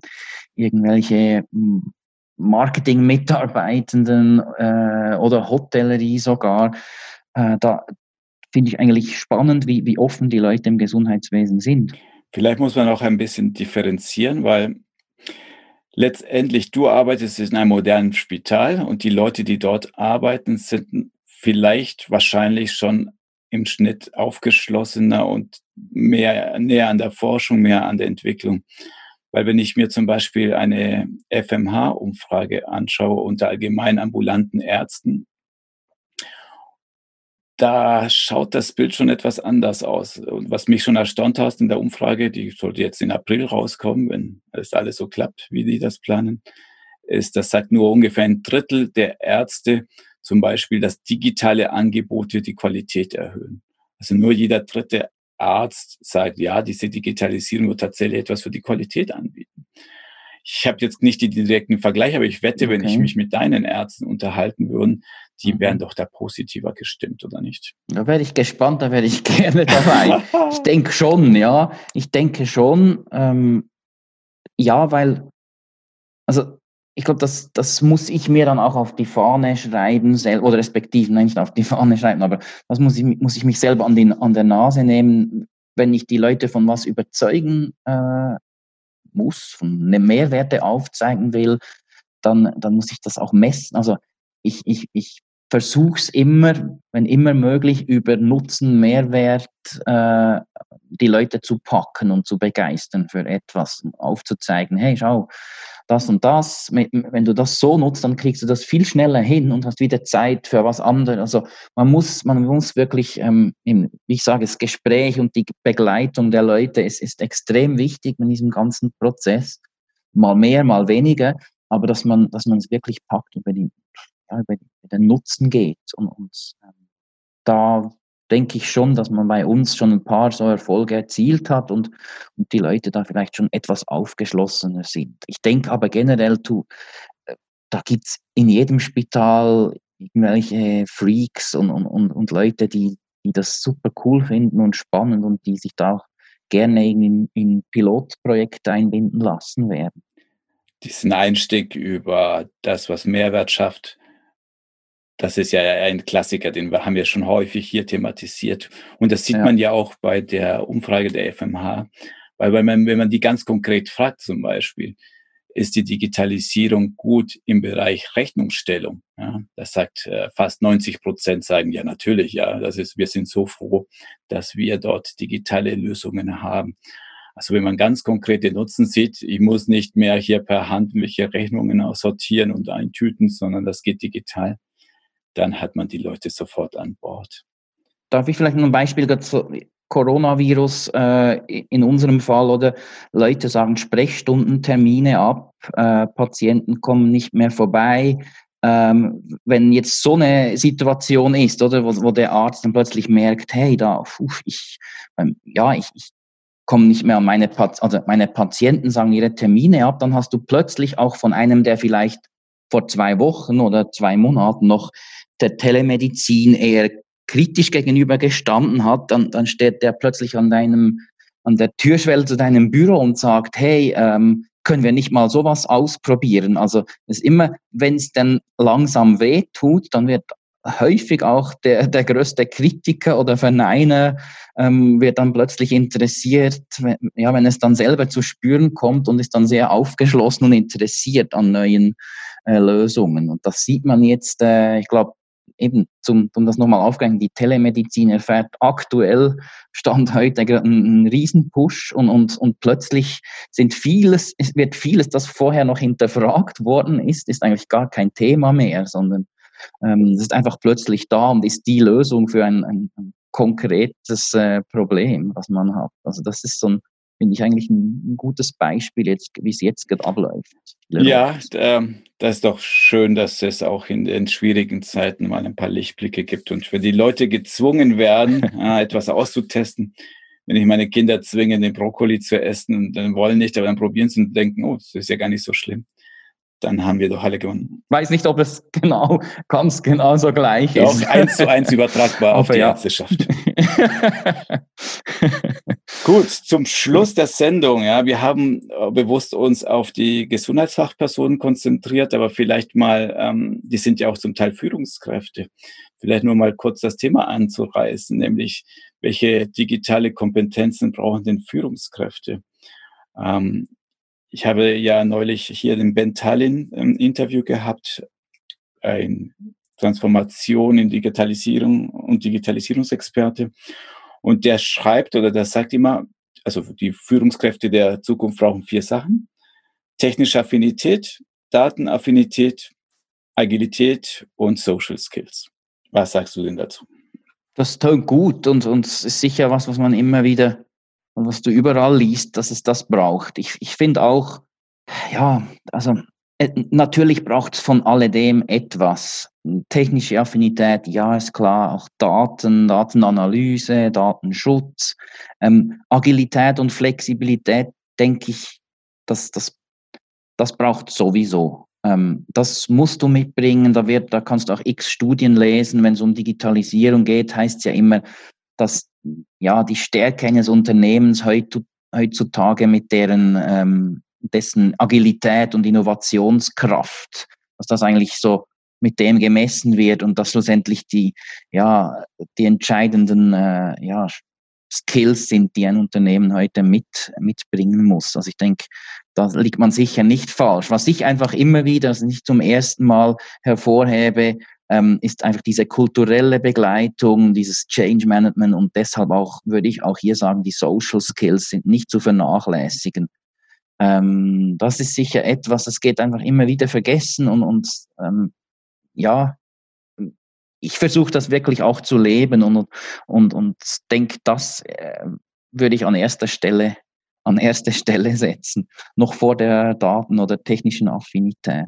irgendwelche hm, Marketing-Mitarbeitenden äh, oder Hotellerie sogar. Äh, da finde ich eigentlich spannend, wie, wie offen die Leute im Gesundheitswesen sind. Vielleicht muss man auch ein bisschen differenzieren, weil letztendlich du arbeitest in einem modernen Spital und die Leute, die dort arbeiten, sind vielleicht wahrscheinlich schon im Schnitt aufgeschlossener und mehr näher an der Forschung, mehr an der Entwicklung. Weil wenn ich mir zum Beispiel eine FMH-Umfrage anschaue unter allgemein ambulanten Ärzten, da schaut das Bild schon etwas anders aus. Und was mich schon erstaunt hat in der Umfrage, die sollte jetzt in April rauskommen, wenn es alles so klappt, wie die das planen, ist, das sagt nur ungefähr ein Drittel der Ärzte zum Beispiel, dass digitale Angebote die Qualität erhöhen. Also nur jeder dritte Arzt sagt, ja, diese Digitalisierung wird tatsächlich etwas für die Qualität anbieten. Ich habe jetzt nicht die direkten Vergleich, aber ich wette, okay. wenn ich mich mit deinen Ärzten unterhalten würde, die mhm. wären doch da positiver gestimmt, oder nicht? Da werde ich gespannt, da wäre ich *laughs* gerne dabei. ich denke schon, ja. Ich denke schon, ähm, ja, weil, also ich glaube, das, das muss ich mir dann auch auf die Fahne schreiben, oder respektive, nein, nicht auf die *laughs* Fahne schreiben, aber das muss ich, muss ich mich selber an, den, an der Nase nehmen, wenn ich die Leute von was überzeugen äh, muss, von einem Mehrwerte aufzeigen will, dann, dann muss ich das auch messen. Also ich, ich, ich versuche es immer, wenn immer möglich, über Nutzen, Mehrwert äh, die Leute zu packen und zu begeistern für etwas, aufzuzeigen, hey, schau, das und das, wenn du das so nutzt, dann kriegst du das viel schneller hin und hast wieder Zeit für was anderes. Also man muss, man muss wirklich, ähm, wie ich sage, das Gespräch und die Begleitung der Leute ist, ist extrem wichtig in diesem ganzen Prozess. Mal mehr, mal weniger, aber dass man, dass man es wirklich packt über, ja, über den Nutzen geht. Und, und ähm, da denke ich schon, dass man bei uns schon ein paar so Erfolge erzielt hat und, und die Leute da vielleicht schon etwas aufgeschlossener sind. Ich denke aber generell, du, äh, da gibt es in jedem Spital irgendwelche Freaks und, und, und, und Leute, die, die das super cool finden und spannend und die sich da auch gerne in, in Pilotprojekte einbinden lassen werden. Diesen Einstieg über das, was Mehrwert schafft, das ist ja ein Klassiker, den wir haben ja schon häufig hier thematisiert. Und das sieht ja. man ja auch bei der Umfrage der FMH. Weil wenn man, wenn man die ganz konkret fragt zum Beispiel, ist die Digitalisierung gut im Bereich Rechnungsstellung? Ja, das sagt äh, fast 90 Prozent sagen ja natürlich, ja. Das ist, wir sind so froh, dass wir dort digitale Lösungen haben. Also wenn man ganz konkrete Nutzen sieht, ich muss nicht mehr hier per Hand welche Rechnungen aussortieren und eintüten, sondern das geht digital dann hat man die Leute sofort an Bord. Darf ich vielleicht noch ein Beispiel dazu? Coronavirus äh, in unserem Fall oder Leute sagen Sprechstundentermine ab, äh, Patienten kommen nicht mehr vorbei. Ähm, wenn jetzt so eine Situation ist, oder wo, wo der Arzt dann plötzlich merkt, hey, da, uff, ich, ähm, ja, ich, ich komme nicht mehr an meine, Pat also meine Patienten sagen ihre Termine ab, dann hast du plötzlich auch von einem, der vielleicht vor zwei Wochen oder zwei Monaten noch der Telemedizin eher kritisch gegenüber gestanden hat, dann, dann steht der plötzlich an deinem, an der Türschwelle zu deinem Büro und sagt, hey, ähm, können wir nicht mal sowas ausprobieren? Also es immer, wenn es dann langsam weh tut, dann wird häufig auch der, der größte Kritiker oder Verneiner ähm, wird dann plötzlich interessiert, wenn, ja, wenn es dann selber zu spüren kommt und ist dann sehr aufgeschlossen und interessiert an neuen äh, Lösungen. Und das sieht man jetzt, äh, ich glaube, eben, zum, um das nochmal aufgreifen, die Telemedizin erfährt aktuell, Stand heute, einen, einen Riesenpush und, und, und plötzlich sind vieles, es wird vieles, das vorher noch hinterfragt worden ist, ist eigentlich gar kein Thema mehr, sondern ähm, es ist einfach plötzlich da und ist die Lösung für ein, ein, ein konkretes äh, Problem, was man hat. Also das ist so ein finde ich eigentlich ein, gutes Beispiel, jetzt, wie es jetzt gerade abläuft. Ja, ähm, das ist doch schön, dass es auch in den schwierigen Zeiten mal ein paar Lichtblicke gibt und wenn die Leute gezwungen werden, *laughs* etwas auszutesten. Wenn ich meine Kinder zwinge, den Brokkoli zu essen, dann wollen nicht, aber dann probieren sie und denken, oh, das ist ja gar nicht so schlimm dann haben wir doch alle gewonnen. Weiß nicht, ob es *laughs* genau, ganz genau so gleich doch, ist. eins zu eins übertragbar *laughs* auf die ja. Ärzteschaft. *laughs* Gut, zum Schluss der Sendung. Ja, wir haben äh, bewusst uns auf die Gesundheitsfachpersonen konzentriert, aber vielleicht mal, ähm, die sind ja auch zum Teil Führungskräfte. Vielleicht nur mal kurz das Thema anzureißen, nämlich welche digitale Kompetenzen brauchen denn Führungskräfte? Ähm, ich habe ja neulich hier den Ben Tallinn ein ähm, Interview gehabt, ein Transformation in Digitalisierung und Digitalisierungsexperte. Und der schreibt oder der sagt immer, also die Führungskräfte der Zukunft brauchen vier Sachen. Technische Affinität, Datenaffinität, Agilität und Social Skills. Was sagst du denn dazu? Das tut gut und, und ist sicher was, was man immer wieder und was du überall liest, dass es das braucht. Ich, ich finde auch, ja, also äh, natürlich braucht es von alledem etwas. Technische Affinität, ja, ist klar, auch Daten, Datenanalyse, Datenschutz, ähm, Agilität und Flexibilität, denke ich, dass das das braucht sowieso. Ähm, das musst du mitbringen. Da wird, da kannst du auch x Studien lesen. Wenn es um Digitalisierung geht, heißt es ja immer, dass ja die Stärke eines Unternehmens heutzutage mit deren ähm, dessen Agilität und Innovationskraft, dass das eigentlich so mit dem gemessen wird und dass schlussendlich die ja die entscheidenden äh, ja Skills sind, die ein Unternehmen heute mit, mitbringen muss. Also ich denke, da liegt man sicher nicht falsch. Was ich einfach immer wieder, also nicht zum ersten Mal hervorhebe, ähm, ist einfach diese kulturelle Begleitung, dieses Change Management und deshalb auch, würde ich auch hier sagen, die Social Skills sind nicht zu vernachlässigen. Ähm, das ist sicher etwas, das geht einfach immer wieder vergessen und, und ähm, ja, ich versuche das wirklich auch zu leben und, und, und denke, das äh, würde ich an erster Stelle an erste Stelle setzen, noch vor der Daten- oder technischen Affinität.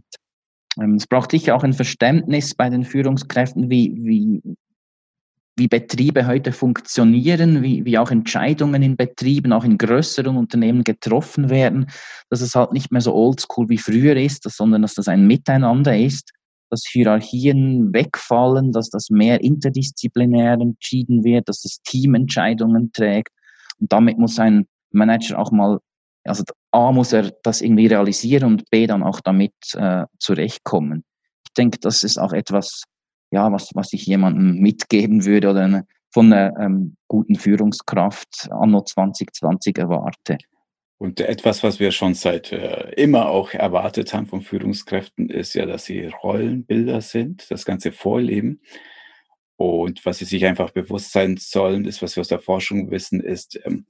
Ähm, es braucht sicher auch ein Verständnis bei den Führungskräften, wie, wie, wie Betriebe heute funktionieren, wie, wie auch Entscheidungen in Betrieben, auch in größeren Unternehmen getroffen werden, dass es halt nicht mehr so oldschool wie früher ist, sondern dass das ein Miteinander ist dass Hierarchien wegfallen, dass das mehr interdisziplinär entschieden wird, dass das Team Entscheidungen trägt. Und damit muss ein Manager auch mal, also A muss er das irgendwie realisieren und B dann auch damit äh, zurechtkommen. Ich denke, das ist auch etwas, ja, was, was ich jemandem mitgeben würde oder eine, von einer ähm, guten Führungskraft anno 2020 erwarte. Und etwas, was wir schon seit äh, immer auch erwartet haben von Führungskräften, ist ja, dass sie Rollenbilder sind, das Ganze vorleben. Und was sie sich einfach bewusst sein sollen, ist, was wir aus der Forschung wissen, ist, ähm,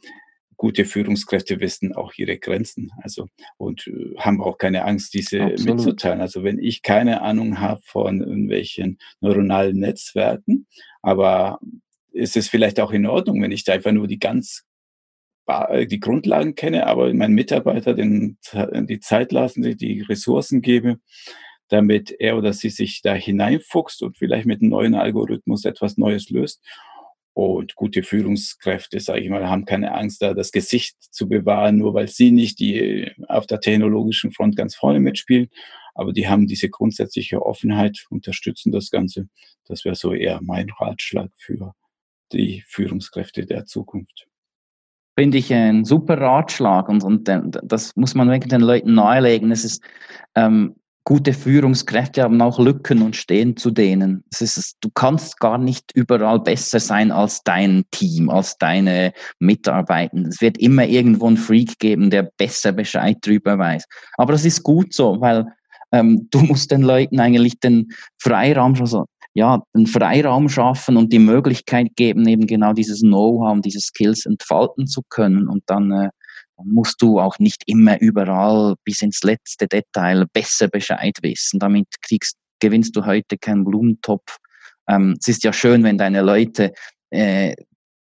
gute Führungskräfte wissen auch ihre Grenzen. Also und äh, haben auch keine Angst, diese Absolut. mitzuteilen. Also wenn ich keine Ahnung habe von irgendwelchen neuronalen Netzwerken, aber ist es vielleicht auch in Ordnung, wenn ich da einfach nur die ganz äh, die Grundlagen kenne, aber meinen Mitarbeiter den, die Zeit lassen, die Ressourcen gebe, damit er oder sie sich da hineinfuchst und vielleicht mit einem neuen Algorithmus etwas Neues löst. Und gute Führungskräfte, sage ich mal, haben keine Angst, da das Gesicht zu bewahren, nur weil sie nicht die auf der technologischen Front ganz vorne mitspielen. Aber die haben diese grundsätzliche Offenheit, unterstützen das Ganze. Das wäre so eher mein Ratschlag für die Führungskräfte der Zukunft finde ich ein super Ratschlag und, und das muss man wirklich den Leuten nahelegen. Es ist, ähm, gute Führungskräfte haben auch Lücken und stehen zu denen. Ist, du kannst gar nicht überall besser sein als dein Team, als deine Mitarbeiter. Es wird immer irgendwo einen Freak geben, der besser Bescheid drüber weiß. Aber das ist gut so, weil ähm, *laughs* du musst den Leuten eigentlich den Freiraum schon so ja, einen Freiraum schaffen und die Möglichkeit geben, eben genau dieses Know-how und diese Skills entfalten zu können. Und dann äh, musst du auch nicht immer überall bis ins letzte Detail besser Bescheid wissen. Damit kriegst, gewinnst du heute keinen Blumentopf. Ähm, es ist ja schön, wenn deine Leute äh,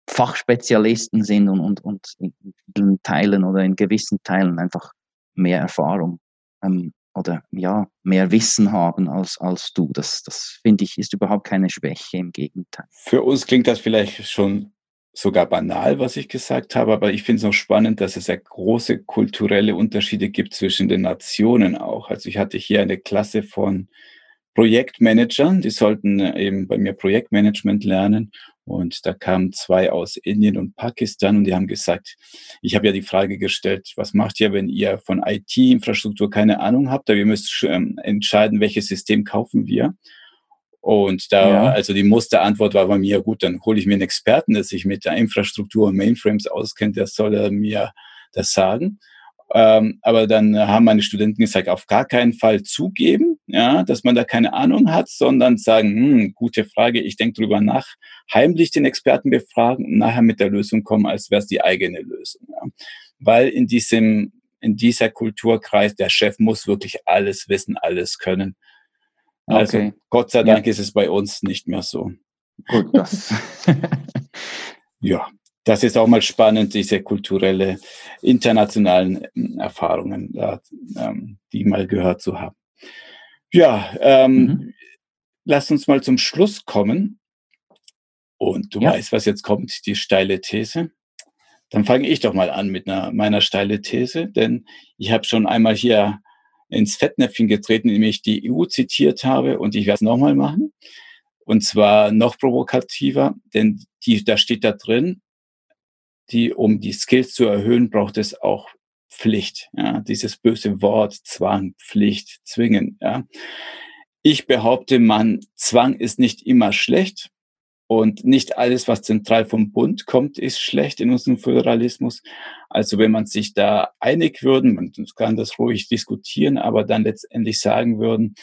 Fachspezialisten sind und, und, und in Teilen oder in gewissen Teilen einfach mehr Erfahrung ähm, oder ja, mehr Wissen haben als, als du. Das, das finde ich, ist überhaupt keine Schwäche, im Gegenteil. Für uns klingt das vielleicht schon sogar banal, was ich gesagt habe, aber ich finde es auch spannend, dass es ja große kulturelle Unterschiede gibt zwischen den Nationen auch. Also ich hatte hier eine Klasse von Projektmanagern, die sollten eben bei mir Projektmanagement lernen und da kamen zwei aus Indien und Pakistan und die haben gesagt, ich habe ja die Frage gestellt, was macht ihr, wenn ihr von IT-Infrastruktur keine Ahnung habt, aber ihr müsst ähm, entscheiden, welches System kaufen wir. Und da, ja. also die Musterantwort war bei mir, gut, dann hole ich mir einen Experten, der sich mit der Infrastruktur und Mainframes auskennt, der soll mir das sagen. Ähm, aber dann haben meine Studenten gesagt, auf gar keinen Fall zugeben, ja, dass man da keine Ahnung hat, sondern sagen, hm, gute Frage, ich denke drüber nach, heimlich den Experten befragen und nachher mit der Lösung kommen, als wäre es die eigene Lösung. Ja. Weil in diesem, in dieser Kulturkreis, der Chef muss wirklich alles wissen, alles können. Also okay. Gott sei Dank ja. ist es bei uns nicht mehr so. Gut, das. *laughs* ja, das ist auch mal spannend, diese kulturelle, internationalen ähm, Erfahrungen, ähm, die mal gehört zu haben. Ja, ähm, mhm. lass uns mal zum Schluss kommen. Und du ja. weißt, was jetzt kommt, die steile These. Dann fange ich doch mal an mit einer, meiner steile These, denn ich habe schon einmal hier ins Fettnäpfchen getreten, indem ich die EU zitiert habe und ich werde es nochmal machen. Und zwar noch provokativer, denn die, da steht da drin, die, um die Skills zu erhöhen, braucht es auch Pflicht. Ja, dieses böse Wort Zwang, Pflicht, Zwingen. Ja. Ich behaupte, man, Zwang ist nicht immer schlecht. Und nicht alles, was zentral vom Bund kommt, ist schlecht in unserem Föderalismus. Also wenn man sich da einig würden, man kann das ruhig diskutieren, aber dann letztendlich sagen würden,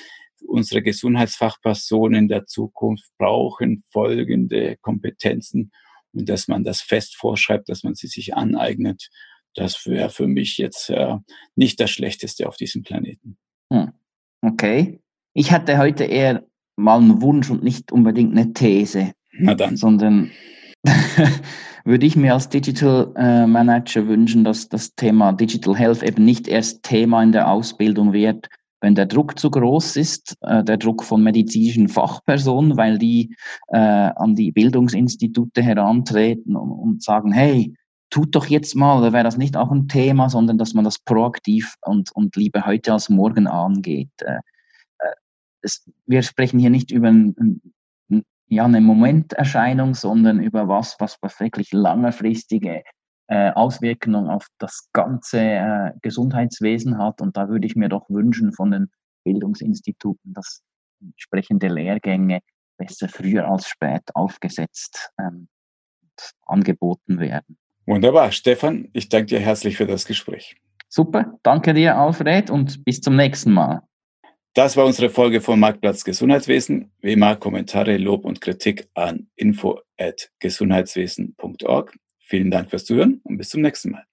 unsere Gesundheitsfachpersonen der Zukunft brauchen folgende Kompetenzen und dass man das fest vorschreibt, dass man sie sich aneignet, das wäre für mich jetzt äh, nicht das Schlechteste auf diesem Planeten. Hm. Okay. Ich hatte heute eher mal einen Wunsch und nicht unbedingt eine These. Na dann. Sondern *laughs* würde ich mir als Digital äh, Manager wünschen, dass das Thema Digital Health eben nicht erst Thema in der Ausbildung wird, wenn der Druck zu groß ist, äh, der Druck von medizinischen Fachpersonen, weil die äh, an die Bildungsinstitute herantreten und, und sagen, hey, tut doch jetzt mal, da wäre das nicht auch ein Thema, sondern dass man das proaktiv und, und lieber heute als morgen angeht. Äh, äh es, wir sprechen hier nicht über ein, ein, ja, eine Momenterscheinung, sondern über was, was, was wirklich langfristige äh, Auswirkungen auf das ganze äh, Gesundheitswesen hat. Und da würde ich mir doch wünschen von den Bildungsinstituten, dass entsprechende Lehrgänge besser früher als spät aufgesetzt ähm, angeboten werden. Wunderbar. Stefan, ich danke dir herzlich für das Gespräch. Super. Danke dir, Alfred, und bis zum nächsten Mal. Das war unsere Folge vom Marktplatz Gesundheitswesen. Wie immer Kommentare, Lob und Kritik an info@gesundheitswesen.org. Vielen Dank fürs Zuhören und bis zum nächsten Mal.